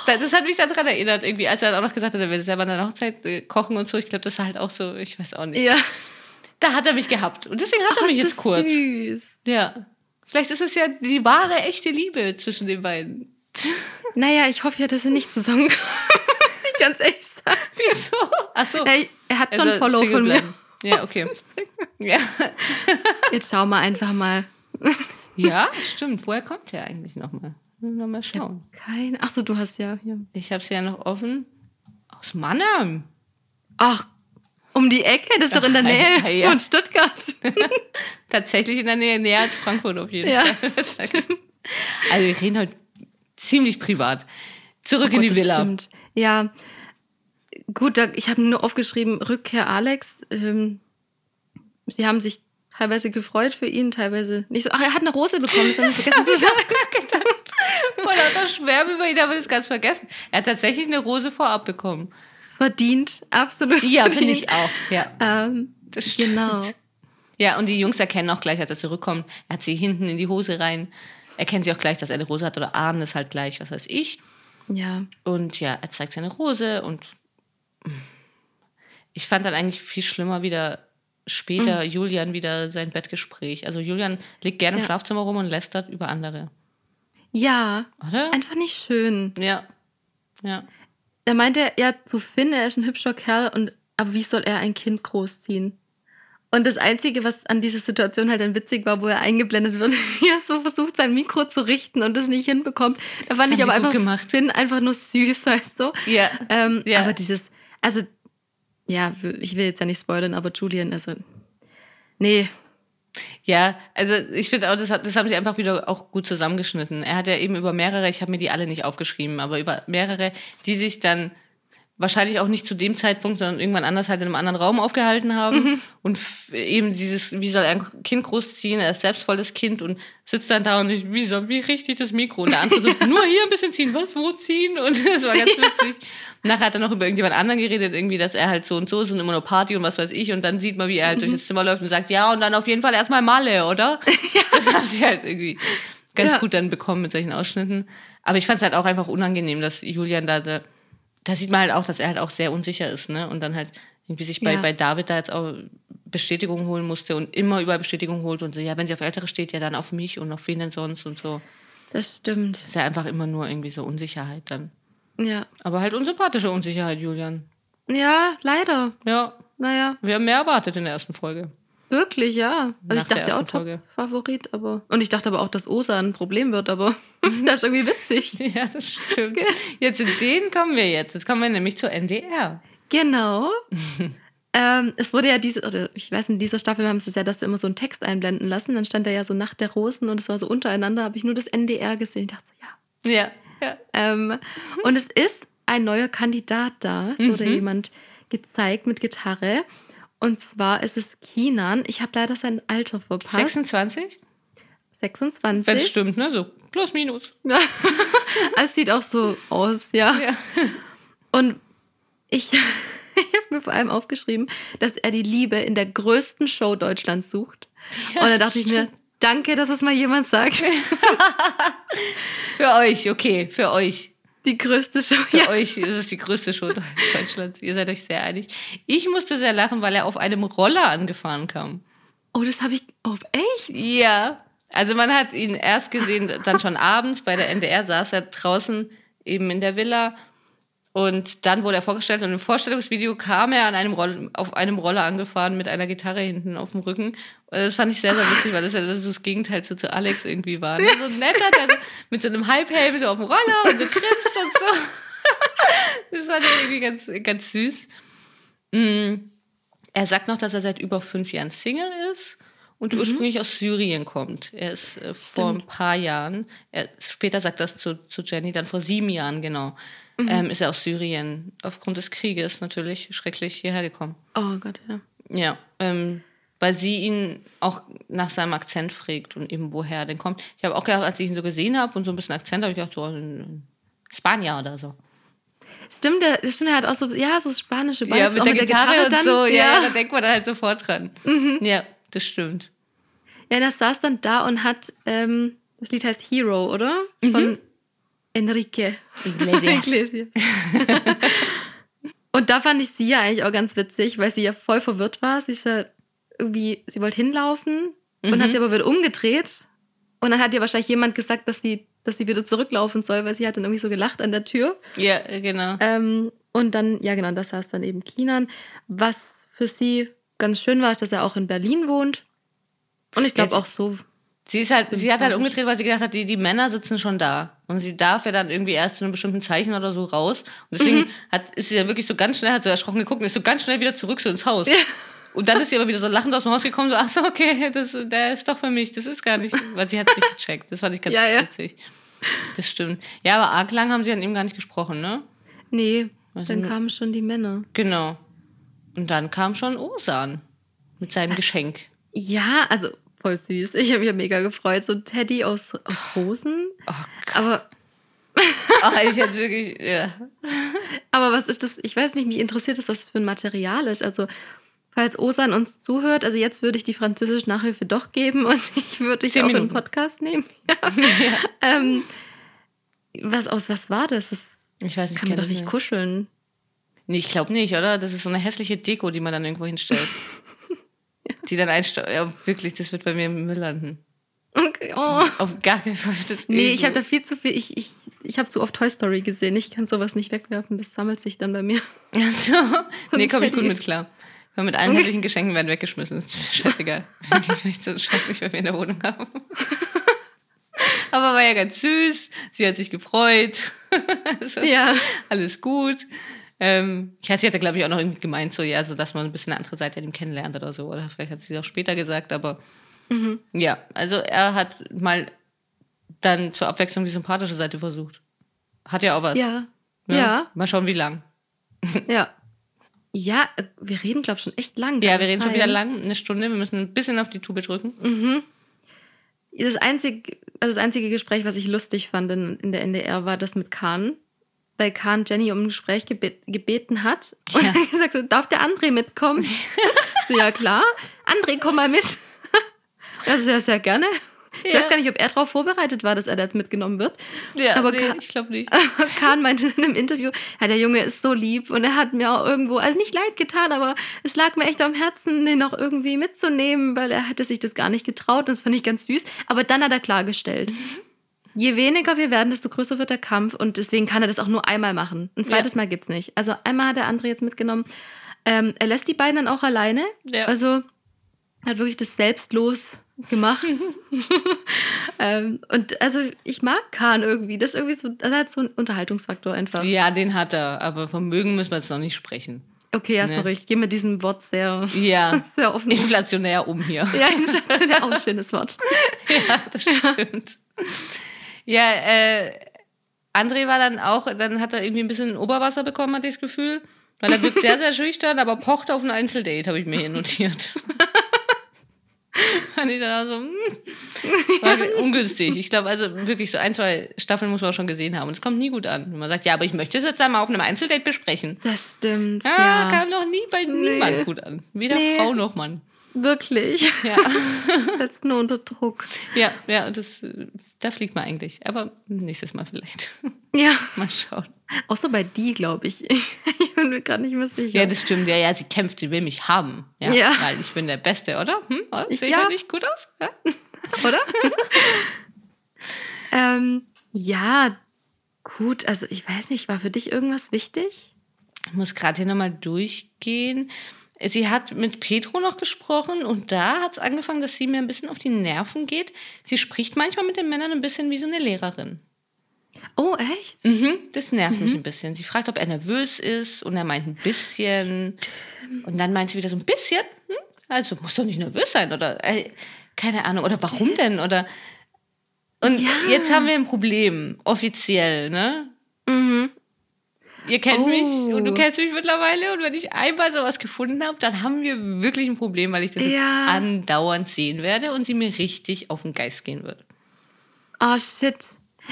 da- das hat mich daran erinnert, irgendwie, als er dann auch noch gesagt hat, er will selber an der Hochzeit äh, kochen und so. Ich glaube, das war halt auch so, ich weiß auch nicht. Ja. Da hat er mich gehabt. Und deswegen hat Ach, er mich jetzt kurz. süß. Ja. Vielleicht ist es ja die wahre, echte Liebe zwischen den beiden. Naja, ich hoffe ja, dass sie nicht zusammenkommen. *laughs* Muss ich ganz ehrlich sagen. Wieso? Ach so. Er, er hat schon Also Follow von mir. Ja, okay. *laughs* Ja. Jetzt schauen wir einfach mal. ja, stimmt. Woher kommt der eigentlich nochmal? Nochmal schauen. Kein. Ach so, du hast ja hier. Ich habe es ja noch offen. Aus Mannheim. Ach, um die Ecke, das ist doch in der Nähe ja, ja. von Stuttgart. *laughs* Tatsächlich in der Nähe, näher als Frankfurt auf jeden Ja, Fall. Also wir reden heute ziemlich privat. Zurück in Gott, die das Villa. Stimmt. Ja. Gut, da, ich habe nur aufgeschrieben, Rückkehr Alex. Ähm, sie haben sich teilweise gefreut für ihn, teilweise nicht so. Ach, er hat eine Rose bekommen, das habe ich *laughs* vergessen zu sagen. Voll lauter Schwärme über ihn, aber das ganz vergessen. Er hat tatsächlich eine Rose vorab bekommen. Verdient, absolut. Ja, finde ich auch. Ja, Ähm, das stimmt. genau. Ja, und die Jungs erkennen auch gleich, als er zurückkommt. Er hat sie hinten in die Hose rein. Erkennen sie auch gleich, dass er eine Rose hat oder ahnen es halt gleich, was weiß ich. Ja. Und ja, er zeigt seine Rose und ich fand dann eigentlich viel schlimmer wieder später Julian wieder sein Bettgespräch. Also Julian liegt gerne im Ja. Schlafzimmer rum und lästert über andere. Ja. Oder? Einfach nicht schön. Ja. Ja. Da meinte er ja zu Finn, er ist ein hübscher Kerl, und aber wie soll er ein Kind großziehen? Und das Einzige, was an dieser Situation halt dann witzig war, wo er eingeblendet wird, *laughs* wie er so versucht, sein Mikro zu richten und das nicht hinbekommt. Da fand haben ich aber einfach gemacht. Finn einfach nur süß, *laughs* weißt du? Ja. Ähm, Ja. Aber dieses, also, ja, ich will jetzt ja nicht spoilern, aber Julian, also, nee, Ja, also ich finde auch, das, das haben sie einfach wieder auch gut zusammengeschnitten. Er hat ja eben über mehrere, ich habe mir die alle nicht aufgeschrieben, aber über mehrere, die sich dann wahrscheinlich auch nicht zu dem Zeitpunkt, sondern irgendwann anders halt in einem anderen Raum aufgehalten haben. Und f- eben dieses, wie soll er ein Kind großziehen? Er ist selbst volles Kind und sitzt dann da und ich, wie soll, wie richtig das Mikro? Und der andere so, nur hier ein bisschen ziehen, was, wo ziehen? Und *laughs* das war ganz witzig. Nachher hat er noch über irgendjemand anderen geredet, irgendwie, dass er halt so und so ist und immer nur Party und was weiß ich. Und dann sieht man, wie er halt durch das Zimmer läuft und sagt, ja, und dann auf jeden Fall erstmal Malle, oder? *laughs* Das haben sie halt irgendwie ganz Ja. gut dann bekommen mit solchen Ausschnitten. Aber ich fand es halt auch einfach unangenehm, dass Julian da, da, da sieht man halt auch, dass er halt auch sehr unsicher ist, ne? Und dann halt irgendwie sich bei, Ja. bei David da jetzt auch Bestätigung holen musste und immer überall Bestätigung holt und so, ja, wenn sie auf Ältere steht, ja dann auf mich und auf wen denn sonst und so. Das stimmt. ist ja einfach immer nur irgendwie so Unsicherheit dann. Ja. Aber halt unsympathische Unsicherheit, Julian. Ja, leider. Ja, Naja, wir haben mehr erwartet in der ersten Folge. Wirklich, ja. Also ich dachte auch. Top-Favorit, aber. Und ich dachte aber auch, dass Osa ein Problem wird, aber *laughs* das ist irgendwie witzig. *laughs* Ja, das stimmt. Jetzt in den kommen wir jetzt. Jetzt kommen wir nämlich zur NDR. Genau. *laughs* ähm, es wurde ja diese, oder ich weiß, in dieser Staffel haben sie es ja, dass sie immer so einen Text einblenden lassen. Dann stand da ja so Nacht der Rosen und es war so untereinander, habe ich nur das NDR gesehen. Ich dachte so, ja. Ja. ja. Ähm, und es ist ein neuer Kandidat da. Es wurde jemand gezeigt mit Gitarre. Und zwar ist es Kinan. Ich habe leider sein Alter verpasst. 26? 26. Wenn es stimmt, ne? So plus minus. Ja. *laughs* es sieht auch so aus, ja. Ja. Und ich, *laughs* ich habe mir vor allem aufgeschrieben, dass er die Liebe in der größten Show Deutschlands sucht. Ja, Und da dachte ich mir, danke, dass es mal jemand sagt. *laughs* Für euch, okay, für euch. Die größte Show. Für Ja. euch ist es die größte Show Deutschlands. Ihr seid euch sehr einig. Ich musste sehr lachen, weil er auf einem Roller angefahren kam. Oh, das habe ich. Oh, echt? Ja. Also man hat ihn erst gesehen, dann schon abends bei der NDR saß er draußen eben in der Villa und dann wurde er vorgestellt und im Vorstellungsvideo kam er an einem Roll auf einem Roller angefahren mit einer Gitarre hinten auf dem Rücken. Und das fand ich sehr, sehr witzig, weil das ja so das Gegenteil zu, zu Alex irgendwie war. Ne? So ein netter, der so mit so einem Halbhelm so auf dem Roller und so grinst und so. *laughs* Das fand ich irgendwie ganz, ganz süß. Mm. Er sagt noch, dass er seit über fünf Jahren Single ist und ursprünglich aus Syrien kommt. Er ist äh, vor ein paar Jahren, er, später sagt das zu, zu Jenny, dann vor sieben Jahren genau, ähm, ist er aus Syrien aufgrund des Krieges natürlich schrecklich hierher gekommen. Oh Gott, ja. Ja, ähm, weil sie ihn auch nach seinem Akzent fragt und eben woher er denn kommt. Ich habe auch gedacht, als ich ihn so gesehen habe und so ein bisschen Akzent, habe ich gedacht, so ein Spanier oder so. Stimmt, der, das stimmt, er hat auch so, ja, so spanische Vibes, ja, mit auch der, Gitarre, und dann. so, ja, ja. da denkt man halt sofort dran. Ja, das stimmt. Ja, der saß dann da und hat, ähm, das Lied heißt Hero, oder? Von Enrique Iglesias. *laughs* Iglesias. und da fand ich sie ja eigentlich auch ganz witzig, weil sie ja voll verwirrt war. Sie ist ja irgendwie, sie wollte hinlaufen und hat sie aber wieder umgedreht. Und dann hat ihr wahrscheinlich jemand gesagt, dass sie, dass sie wieder zurücklaufen soll, weil sie hat dann irgendwie so gelacht an der Tür. Ja, genau. Ähm, und dann, ja genau, da saß dann eben Kinan. Was für sie ganz schön war, ist, dass er auch in Berlin wohnt. Und ich glaube auch so. Sie ist halt, sie hat halt umgedreht, weil sie gedacht hat, die, die Männer sitzen schon da. Und sie darf ja dann irgendwie erst zu einem bestimmten Zeichen oder so raus. Und deswegen hat, ist sie dann wirklich so ganz schnell, hat so erschrocken geguckt und ist so ganz schnell wieder zurück so ins Haus. Und dann ist sie aber wieder so lachend aus dem Haus gekommen, so, ach so, okay, das, der ist doch für mich, das ist gar nicht, weil sie hat es nicht *laughs* gecheckt. Das fand ich ganz Ja, ja. witzig. Das stimmt. Ja, aber arg lang haben sie an ihm gar nicht gesprochen, ne? Nee, Also dann kamen schon die Männer. Genau. Und dann kam schon Osan mit seinem Geschenk. Ja, also voll süß. Ich habe mich ja mega gefreut. So ein Teddy aus, aus Rosen. Oh Aber, *laughs* Ah, ich hätte wirklich, ja. aber was ist das? Ich weiß nicht, mich interessiert das, was das für ein Material ist. Also, falls Osan uns zuhört, also jetzt würde ich die französische Nachhilfe doch geben und *laughs* ich würde dich auch in den Minuten. Podcast nehmen. *laughs* Ja. ähm, was aus was war das? Das Ich weiß nicht, kann man doch nicht kuscheln. Nee, ich glaube nicht, oder? Das ist so eine hässliche Deko, die man dann irgendwo hinstellt. Die dann einstellt. Ja, wirklich, das wird bei mir im Müll landen. Okay. Oh. Auf gar keinen Fall. wird Das Nee, ich habe da viel zu viel. Ich, ich, ich habe zu oft Toy Story gesehen. Ich kann sowas nicht wegwerfen. Das sammelt sich dann bei mir. *laughs* Also, *laughs* nee, komme ich gut mit klar. Weil mit allen hässlichen Geschenken werden weggeschmissen. Ist Scheißegal. *laughs* Ich möchte so einen Scheiß nicht bei mir in der Wohnung haben. Aber war ja ganz süß. Sie hat sich gefreut. Also, Ja. Alles gut. Ähm, ich weiß, sie hatte, glaube ich, auch noch irgendwie gemeint, so, ja, so, dass man ein bisschen eine andere Seite an ihm kennenlernt oder so. Oder vielleicht hat sie es auch später gesagt, aber ja, also er hat mal dann zur Abwechslung die sympathische Seite versucht. Hat ja auch was. Ja. ne? Ja. Mal schauen, wie lang. *laughs* Ja. Ja, wir reden, glaube ich, schon echt lang. Ja, wir reden schon sein? wieder lang, eine Stunde. Wir müssen ein bisschen auf die Tube drücken. Das einzige, also das einzige Gespräch, was ich lustig fand in, in der NDR, war das mit Kahn. Weil Kahn Jenny um ein Gespräch gebet, gebeten hat. Und Ja. *laughs* gesagt hat, darf der André mitkommen? *laughs* ja, klar. André, komm mal mit. Also, ja, sehr gerne. Ich Ja. weiß gar nicht, ob er darauf vorbereitet war, dass er da jetzt mitgenommen wird. Ja, aber nee, Ka- ich glaube nicht. *laughs* Kahn meinte in einem Interview, ja, der Junge ist so lieb und er hat mir auch irgendwo, also nicht leid getan, aber es lag mir echt am Herzen, den auch irgendwie mitzunehmen, weil er hätte sich das gar nicht getraut. Das fand ich ganz süß. Aber dann hat er klargestellt, je weniger wir werden, desto größer wird der Kampf und deswegen kann er das auch nur einmal machen. Ein zweites Mal gibt's nicht. Also einmal hat der andere jetzt mitgenommen. Ähm, er lässt die beiden dann auch alleine. Ja. Also hat wirklich das selbstlos gemacht. *laughs* ähm, und also ich mag Kahn irgendwie. Das ist irgendwie so, das hat so einen Unterhaltungsfaktor einfach. Ja, den hat er, aber vom Mögen müssen wir jetzt noch nicht sprechen. Okay, ja, Ne. sorry, ich gehe mit diesem Wort sehr, Ja, *laughs* sehr offen. inflationär um hier. ja, inflationär auch ein schönes Wort. *laughs* Ja, das stimmt. Ja, äh, André war dann auch, dann hat er irgendwie ein bisschen Oberwasser bekommen, hatte ich das Gefühl. Weil er wirkt sehr, sehr schüchtern, aber pocht auf ein Einzeldate, habe ich mir hier notiert. *laughs* Fand ich dann auch so, hm, war ungünstig. Ich glaube, also wirklich so ein, zwei Staffeln muss man auch schon gesehen haben. Und es kommt nie gut an. Wenn man sagt, ja, aber ich möchte es jetzt einmal auf einem Einzeldate besprechen. Das stimmt. Ja, Ja, kam noch nie bei niemand gut an. Weder Nee. Frau noch Mann. wirklich. Ja. *laughs* Setzt nur unter Druck. Ja, ja, und das, äh, da fliegt man eigentlich. Aber nächstes Mal vielleicht. *laughs* Ja, Mal schauen. auch so bei die, glaube ich. *laughs* Ich bin mir gerade nicht mehr sicher. Ja, das stimmt. Ja, ja, sie kämpft, sie will mich haben. Ja, Ja. Weil ich bin der Beste, oder? Hm? Oh, Ich- Sehe ich ja. ja. nicht gut aus? Ja? *laughs* oder? ähm, ja, gut. Also ich weiß nicht, war für dich irgendwas wichtig? Ich muss gerade hier nochmal durchgehen. Sie hat mit Petro noch gesprochen und da hat es angefangen, dass sie mir ein bisschen auf die Nerven geht. Sie spricht manchmal mit den Männern ein bisschen wie so eine Lehrerin. Oh, echt? Mhm, das nervt mich ein bisschen. Sie fragt, ob er nervös ist und er meint ein bisschen. Und dann meint sie wieder so ein bisschen. Hm? Also muss doch nicht nervös sein oder äh, keine Ahnung oder warum denn oder und Ja. jetzt haben wir ein Problem offiziell, ne? Mhm. Ihr kennt Oh. mich und du kennst mich mittlerweile und wenn ich einmal sowas gefunden habe, dann haben wir wirklich ein Problem, weil ich das Ja. jetzt andauernd sehen werde und sie mir richtig auf den Geist gehen wird. Oh, shit.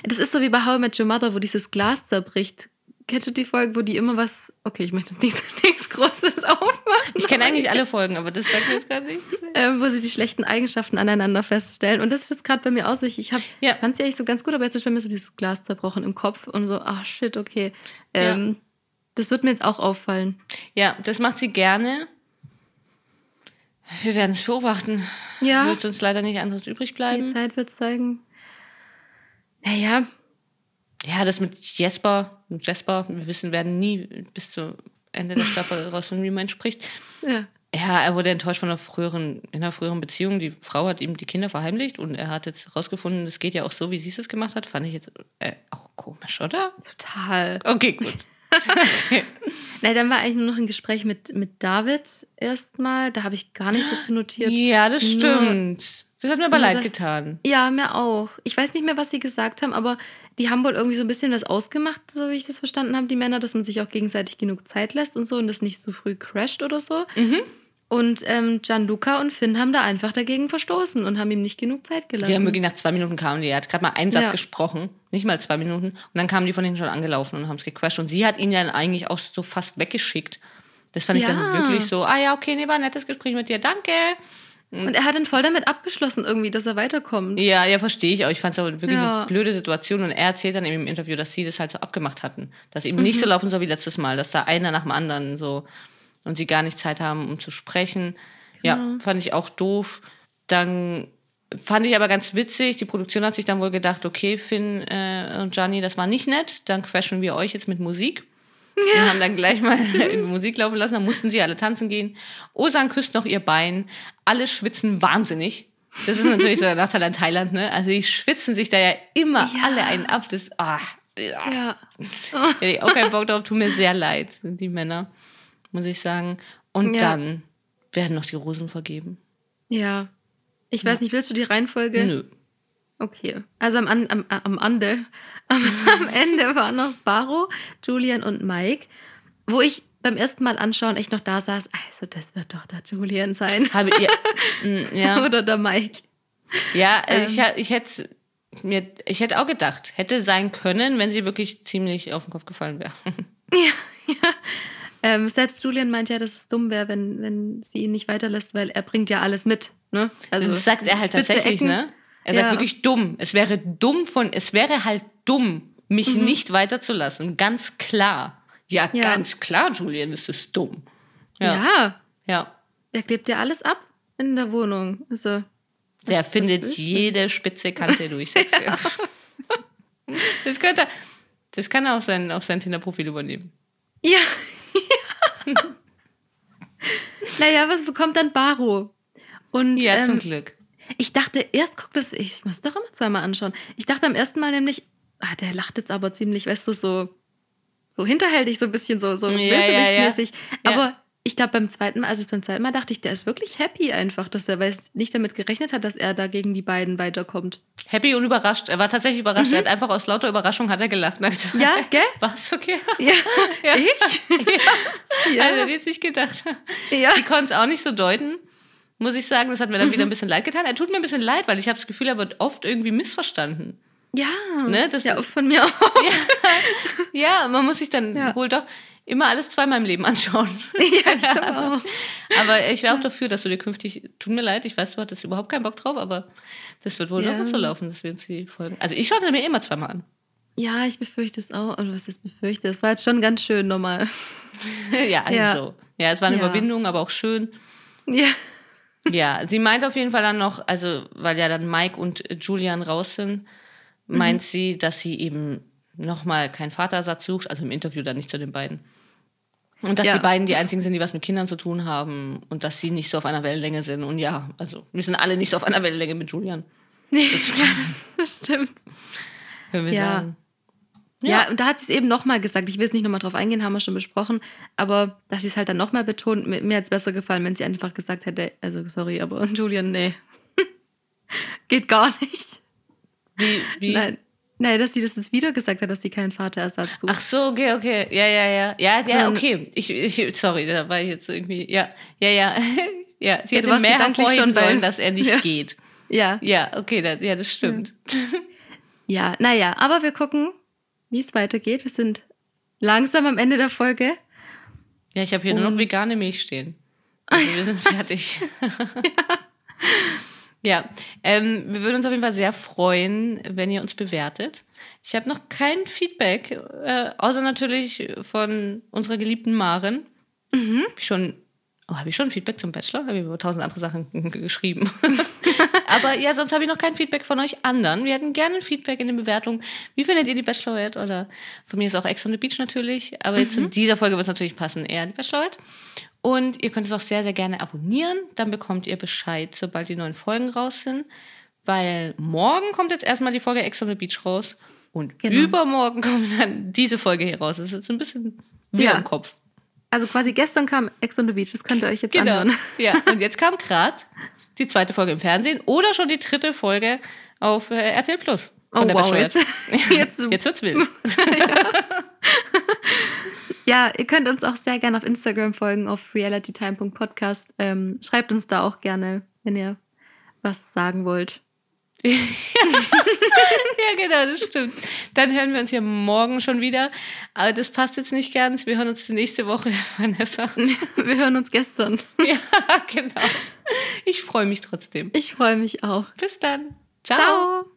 Das ist so wie bei How I Met Your Mother, wo dieses Glas zerbricht. Kennst du die Folge, wo die immer was. Okay, ich möchte jetzt nichts, *laughs* nichts Großes aufmachen. Ich kenne eigentlich alle Folgen, aber das sagt mir jetzt gerade nichts. ähm, wo sie die schlechten Eigenschaften aneinander feststellen. Und das ist jetzt gerade bei mir auch so. Ich, ich Ja. fand sie eigentlich so ganz gut, aber jetzt ist bei mir so dieses Glas zerbrochen im Kopf und so, ach shit, okay. Ähm, Das wird mir jetzt auch auffallen. Ja, das macht sie gerne. Wir werden es beobachten. Ja. Wird uns leider nicht anderes übrig Die bleiben. Zeit wird zeigen. Naja, Ja, das mit Jesper, mit Jesper, wir wissen, werden nie bis zum Ende der Staffel *laughs* rausfinden, wie man spricht. ja. Ja, er wurde enttäuscht von einer früheren, in einer früheren Beziehung. Die Frau hat ihm die Kinder verheimlicht und er hat jetzt herausgefunden, es geht ja auch so, wie sie es gemacht hat. Fand ich jetzt äh, auch komisch, oder? Total. Okay, gut. *laughs* Na, dann war eigentlich nur noch ein Gespräch mit, mit David erstmal. Da habe ich gar nicht so zu notiert. Ja, das Nur- stimmt. Das hat mir aber Nur leid das- getan. Ja, mir auch. Ich weiß nicht mehr, was sie gesagt haben, aber die haben wohl irgendwie so ein bisschen was ausgemacht, so wie ich das verstanden habe, die Männer, dass man sich auch gegenseitig genug Zeit lässt und so und das nicht so früh crasht oder so. Mhm. Und ähm, Gianluca und Finn haben da einfach dagegen verstoßen und haben ihm nicht genug Zeit gelassen. Die haben wirklich nach zwei Minuten kamen die. Er hat gerade mal einen Satz Ja. gesprochen, nicht mal zwei Minuten. Und dann kamen die von hinten schon angelaufen und haben es gequatscht. Und sie hat ihn dann eigentlich auch so fast weggeschickt. Das fand ich Ja. dann wirklich so, ah ja, okay, nee, war ein nettes Gespräch mit dir, danke. Und er hat dann voll damit abgeschlossen irgendwie, dass er weiterkommt. Ja, ja, verstehe ich auch. Ich fand es auch wirklich Ja. eine blöde Situation. Und er erzählt dann eben im Interview, dass sie das halt so abgemacht hatten. Dass eben nicht so Mhm. laufen soll wie letztes Mal, dass da einer nach dem anderen so und sie gar nicht Zeit haben, um zu sprechen. Ja, fand ich auch doof. Dann fand ich aber ganz witzig. Die Produktion hat sich dann wohl gedacht, okay, Finn äh, und Gianni, das war nicht nett. Dann crashen wir euch jetzt mit Musik. Und haben dann gleich mal *laughs* Musik laufen lassen. Dann mussten sie alle tanzen gehen. Osan küsst noch ihr Bein. Alle schwitzen wahnsinnig. Das ist natürlich so der Nachteil an Thailand, ne? Also die schwitzen sich da ja immer Ja. alle einen ab. Das, ah, ja. Ja. Hätte ich auch keinen Bock drauf. Tut mir sehr leid, die Männer, muss ich sagen. Und Ja. dann werden noch die Rosen vergeben. Ja. Ich weiß nicht, willst du die Reihenfolge? Nö. Okay. Also am, An- am, am, Ande, *laughs* am, am Ende waren noch Baro, Julian und Mike, wo ich beim ersten Mal anschauen echt noch da saß. Also, das wird doch der Julian sein. Habe, ja, *laughs* mm, ja. Oder der Mike. Ja, also Ähm. ich, ich hätte mir, ich hätte auch gedacht, hätte sein können, wenn sie wirklich ziemlich auf den Kopf gefallen wäre. *laughs* Ja, ja. Ähm, selbst Julian meint ja, dass es dumm wäre, wenn, wenn sie ihn nicht weiterlässt, weil er bringt ja alles mit. Ne? Also, das sagt er halt tatsächlich, Ecken. ne? Er sagt Ja. wirklich dumm. Es wäre dumm von, es wäre halt dumm, mich nicht weiterzulassen. Ganz klar. Ja, Ja. ganz klar, Julian, es ist dumm. Ja. Ja. Ja. Der klebt ja alles ab in der Wohnung. Also, Der was findet denn? jede spitze Kante *laughs* durch. dir. Das könnte er, das kann er auf sein, auf sein Tinder-Profil übernehmen. *laughs* Ja. naja, was bekommt dann Baro? Und Ja, zum ähm, Glück. Ich dachte, erst guckt das, ich muss doch immer zweimal anschauen. Ich dachte beim ersten Mal nämlich, ah, der lacht jetzt aber ziemlich, weißt du, so, so hinterhältig, so ein bisschen so, so Ja, ja, bösewichtmäßig. ja. Aber ich glaube, beim zweiten Mal, also beim zweiten Mal dachte ich, der ist wirklich happy einfach, dass er weiß, nicht damit gerechnet hat, dass er da gegen die beiden weiterkommt. Happy und überrascht. Er war tatsächlich überrascht. Er hat einfach aus lauter Überraschung hat er gelacht. Mhm. Ja, *laughs* gell? Was? Okay. Ja. *laughs* Ja. Ich? *laughs* Ja. Also, jetzt nicht gedacht. Ja. Die konnte es auch nicht so deuten, muss ich sagen. Das hat mir dann wieder ein bisschen leid getan. Er tut mir ein bisschen leid, weil ich habe das Gefühl, er wird oft irgendwie missverstanden. Ja. Ne, das- ja, von mir auch. *laughs* Ja, man muss sich dann Ja. wohl doch immer alles zweimal im Leben anschauen. *laughs* ja, *laughs* ich glaube auch. Aber ich wäre auch dafür, dass du dir künftig, tut mir leid, ich weiß, du hattest überhaupt keinen Bock drauf, aber das wird wohl Ja. doch so laufen, dass wir uns die Folgen. Also ich schaute mir immer zweimal an. Ja, ich befürchte es auch. Oder was ist befürchte? Es war jetzt schon ganz schön nochmal. ja, also Ja. Ja, es war eine Ja. Überwindung, aber auch schön. Ja. Ja, sie meint auf jeden Fall dann noch, also weil ja dann Mike und Julian raus sind, meint sie, dass sie eben nochmal keinen Vatersatz sucht, also im Interview dann nicht zu den beiden. Und dass Ja. die beiden die einzigen sind, die was mit Kindern zu tun haben und dass sie nicht so auf einer Wellenlänge sind. Und ja, also wir sind alle nicht so auf einer Wellenlänge mit Julian, *laughs* ja, das, das stimmt. können wir Ja. sagen. Ja, und da hat sie es eben nochmal gesagt. Ich will jetzt nicht nochmal drauf eingehen, haben wir schon besprochen. Aber dass sie es halt dann nochmal betont, mir, mir hat es besser gefallen, wenn sie einfach gesagt hätte, also sorry, aber *laughs* Julian, nee. *laughs* Geht gar nicht. Wie, wie? Nein. Nein, dass sie das jetzt wieder gesagt hat, dass sie keinen Vaterersatz sucht. Ach so, okay, okay. Ja, ja, ja. Ja, ja, okay. Ich, ich, sorry, da war ich jetzt irgendwie. Ja, ja, ja. *laughs* ja, sie Ja, hätte mehr hervorheben sollen, dass er nicht Ja. geht. Ja. Ja, okay, da, ja, das stimmt. Ja, naja, aber wir gucken, wie es weitergeht. Wir sind langsam am Ende der Folge. Ja, ich habe hier nur noch Und- vegane Milch stehen. Also wir sind *laughs* fertig. ja, ähm, wir würden uns auf jeden Fall sehr freuen, wenn ihr uns bewertet. Ich habe noch kein Feedback, äh, außer natürlich von unserer geliebten Maren. Hab ich schon, oh, habe ich schon Feedback zum Bachelor? Habe ich über tausend andere Sachen *laughs* geschrieben. *laughs* Aber ja, sonst habe ich noch kein Feedback von euch anderen. Wir hätten gerne ein Feedback in den Bewertungen. Wie findet ihr die Bachelorette? Oder von mir ist auch Ex on the Beach natürlich. Aber jetzt in dieser Folge wird es natürlich passen, eher die Bachelorette. Und ihr könnt es auch sehr, sehr gerne abonnieren. Dann bekommt ihr Bescheid, sobald die neuen Folgen raus sind. Weil morgen kommt jetzt erstmal die Folge Ex on the Beach raus. Und Genau. übermorgen *laughs* kommt dann diese Folge hier raus. Das ist jetzt ein bisschen wie Ja. im Kopf. Also quasi gestern kam Ex on the Beach, das könnt ihr euch jetzt Genau. anhören. Ja, und jetzt kam gerade *laughs* die zweite Folge im Fernsehen oder schon die dritte Folge auf äh, RTL Plus. Oh, wow, *laughs* jetzt- jetzt- jetzt wird's wild. *laughs* Ja, ihr könnt uns auch sehr gerne auf Instagram folgen, auf realitytime.podcast. Ähm, schreibt uns da auch gerne, wenn ihr was sagen wollt. *laughs* Ja, genau, das stimmt. Dann hören wir uns ja morgen schon wieder. Aber das passt jetzt nicht ganz. Wir hören uns nächste Woche, Vanessa. Wir hören uns gestern. Ja, genau. Ich freue mich trotzdem. Ich freue mich auch. Bis dann. Ciao. Ciao.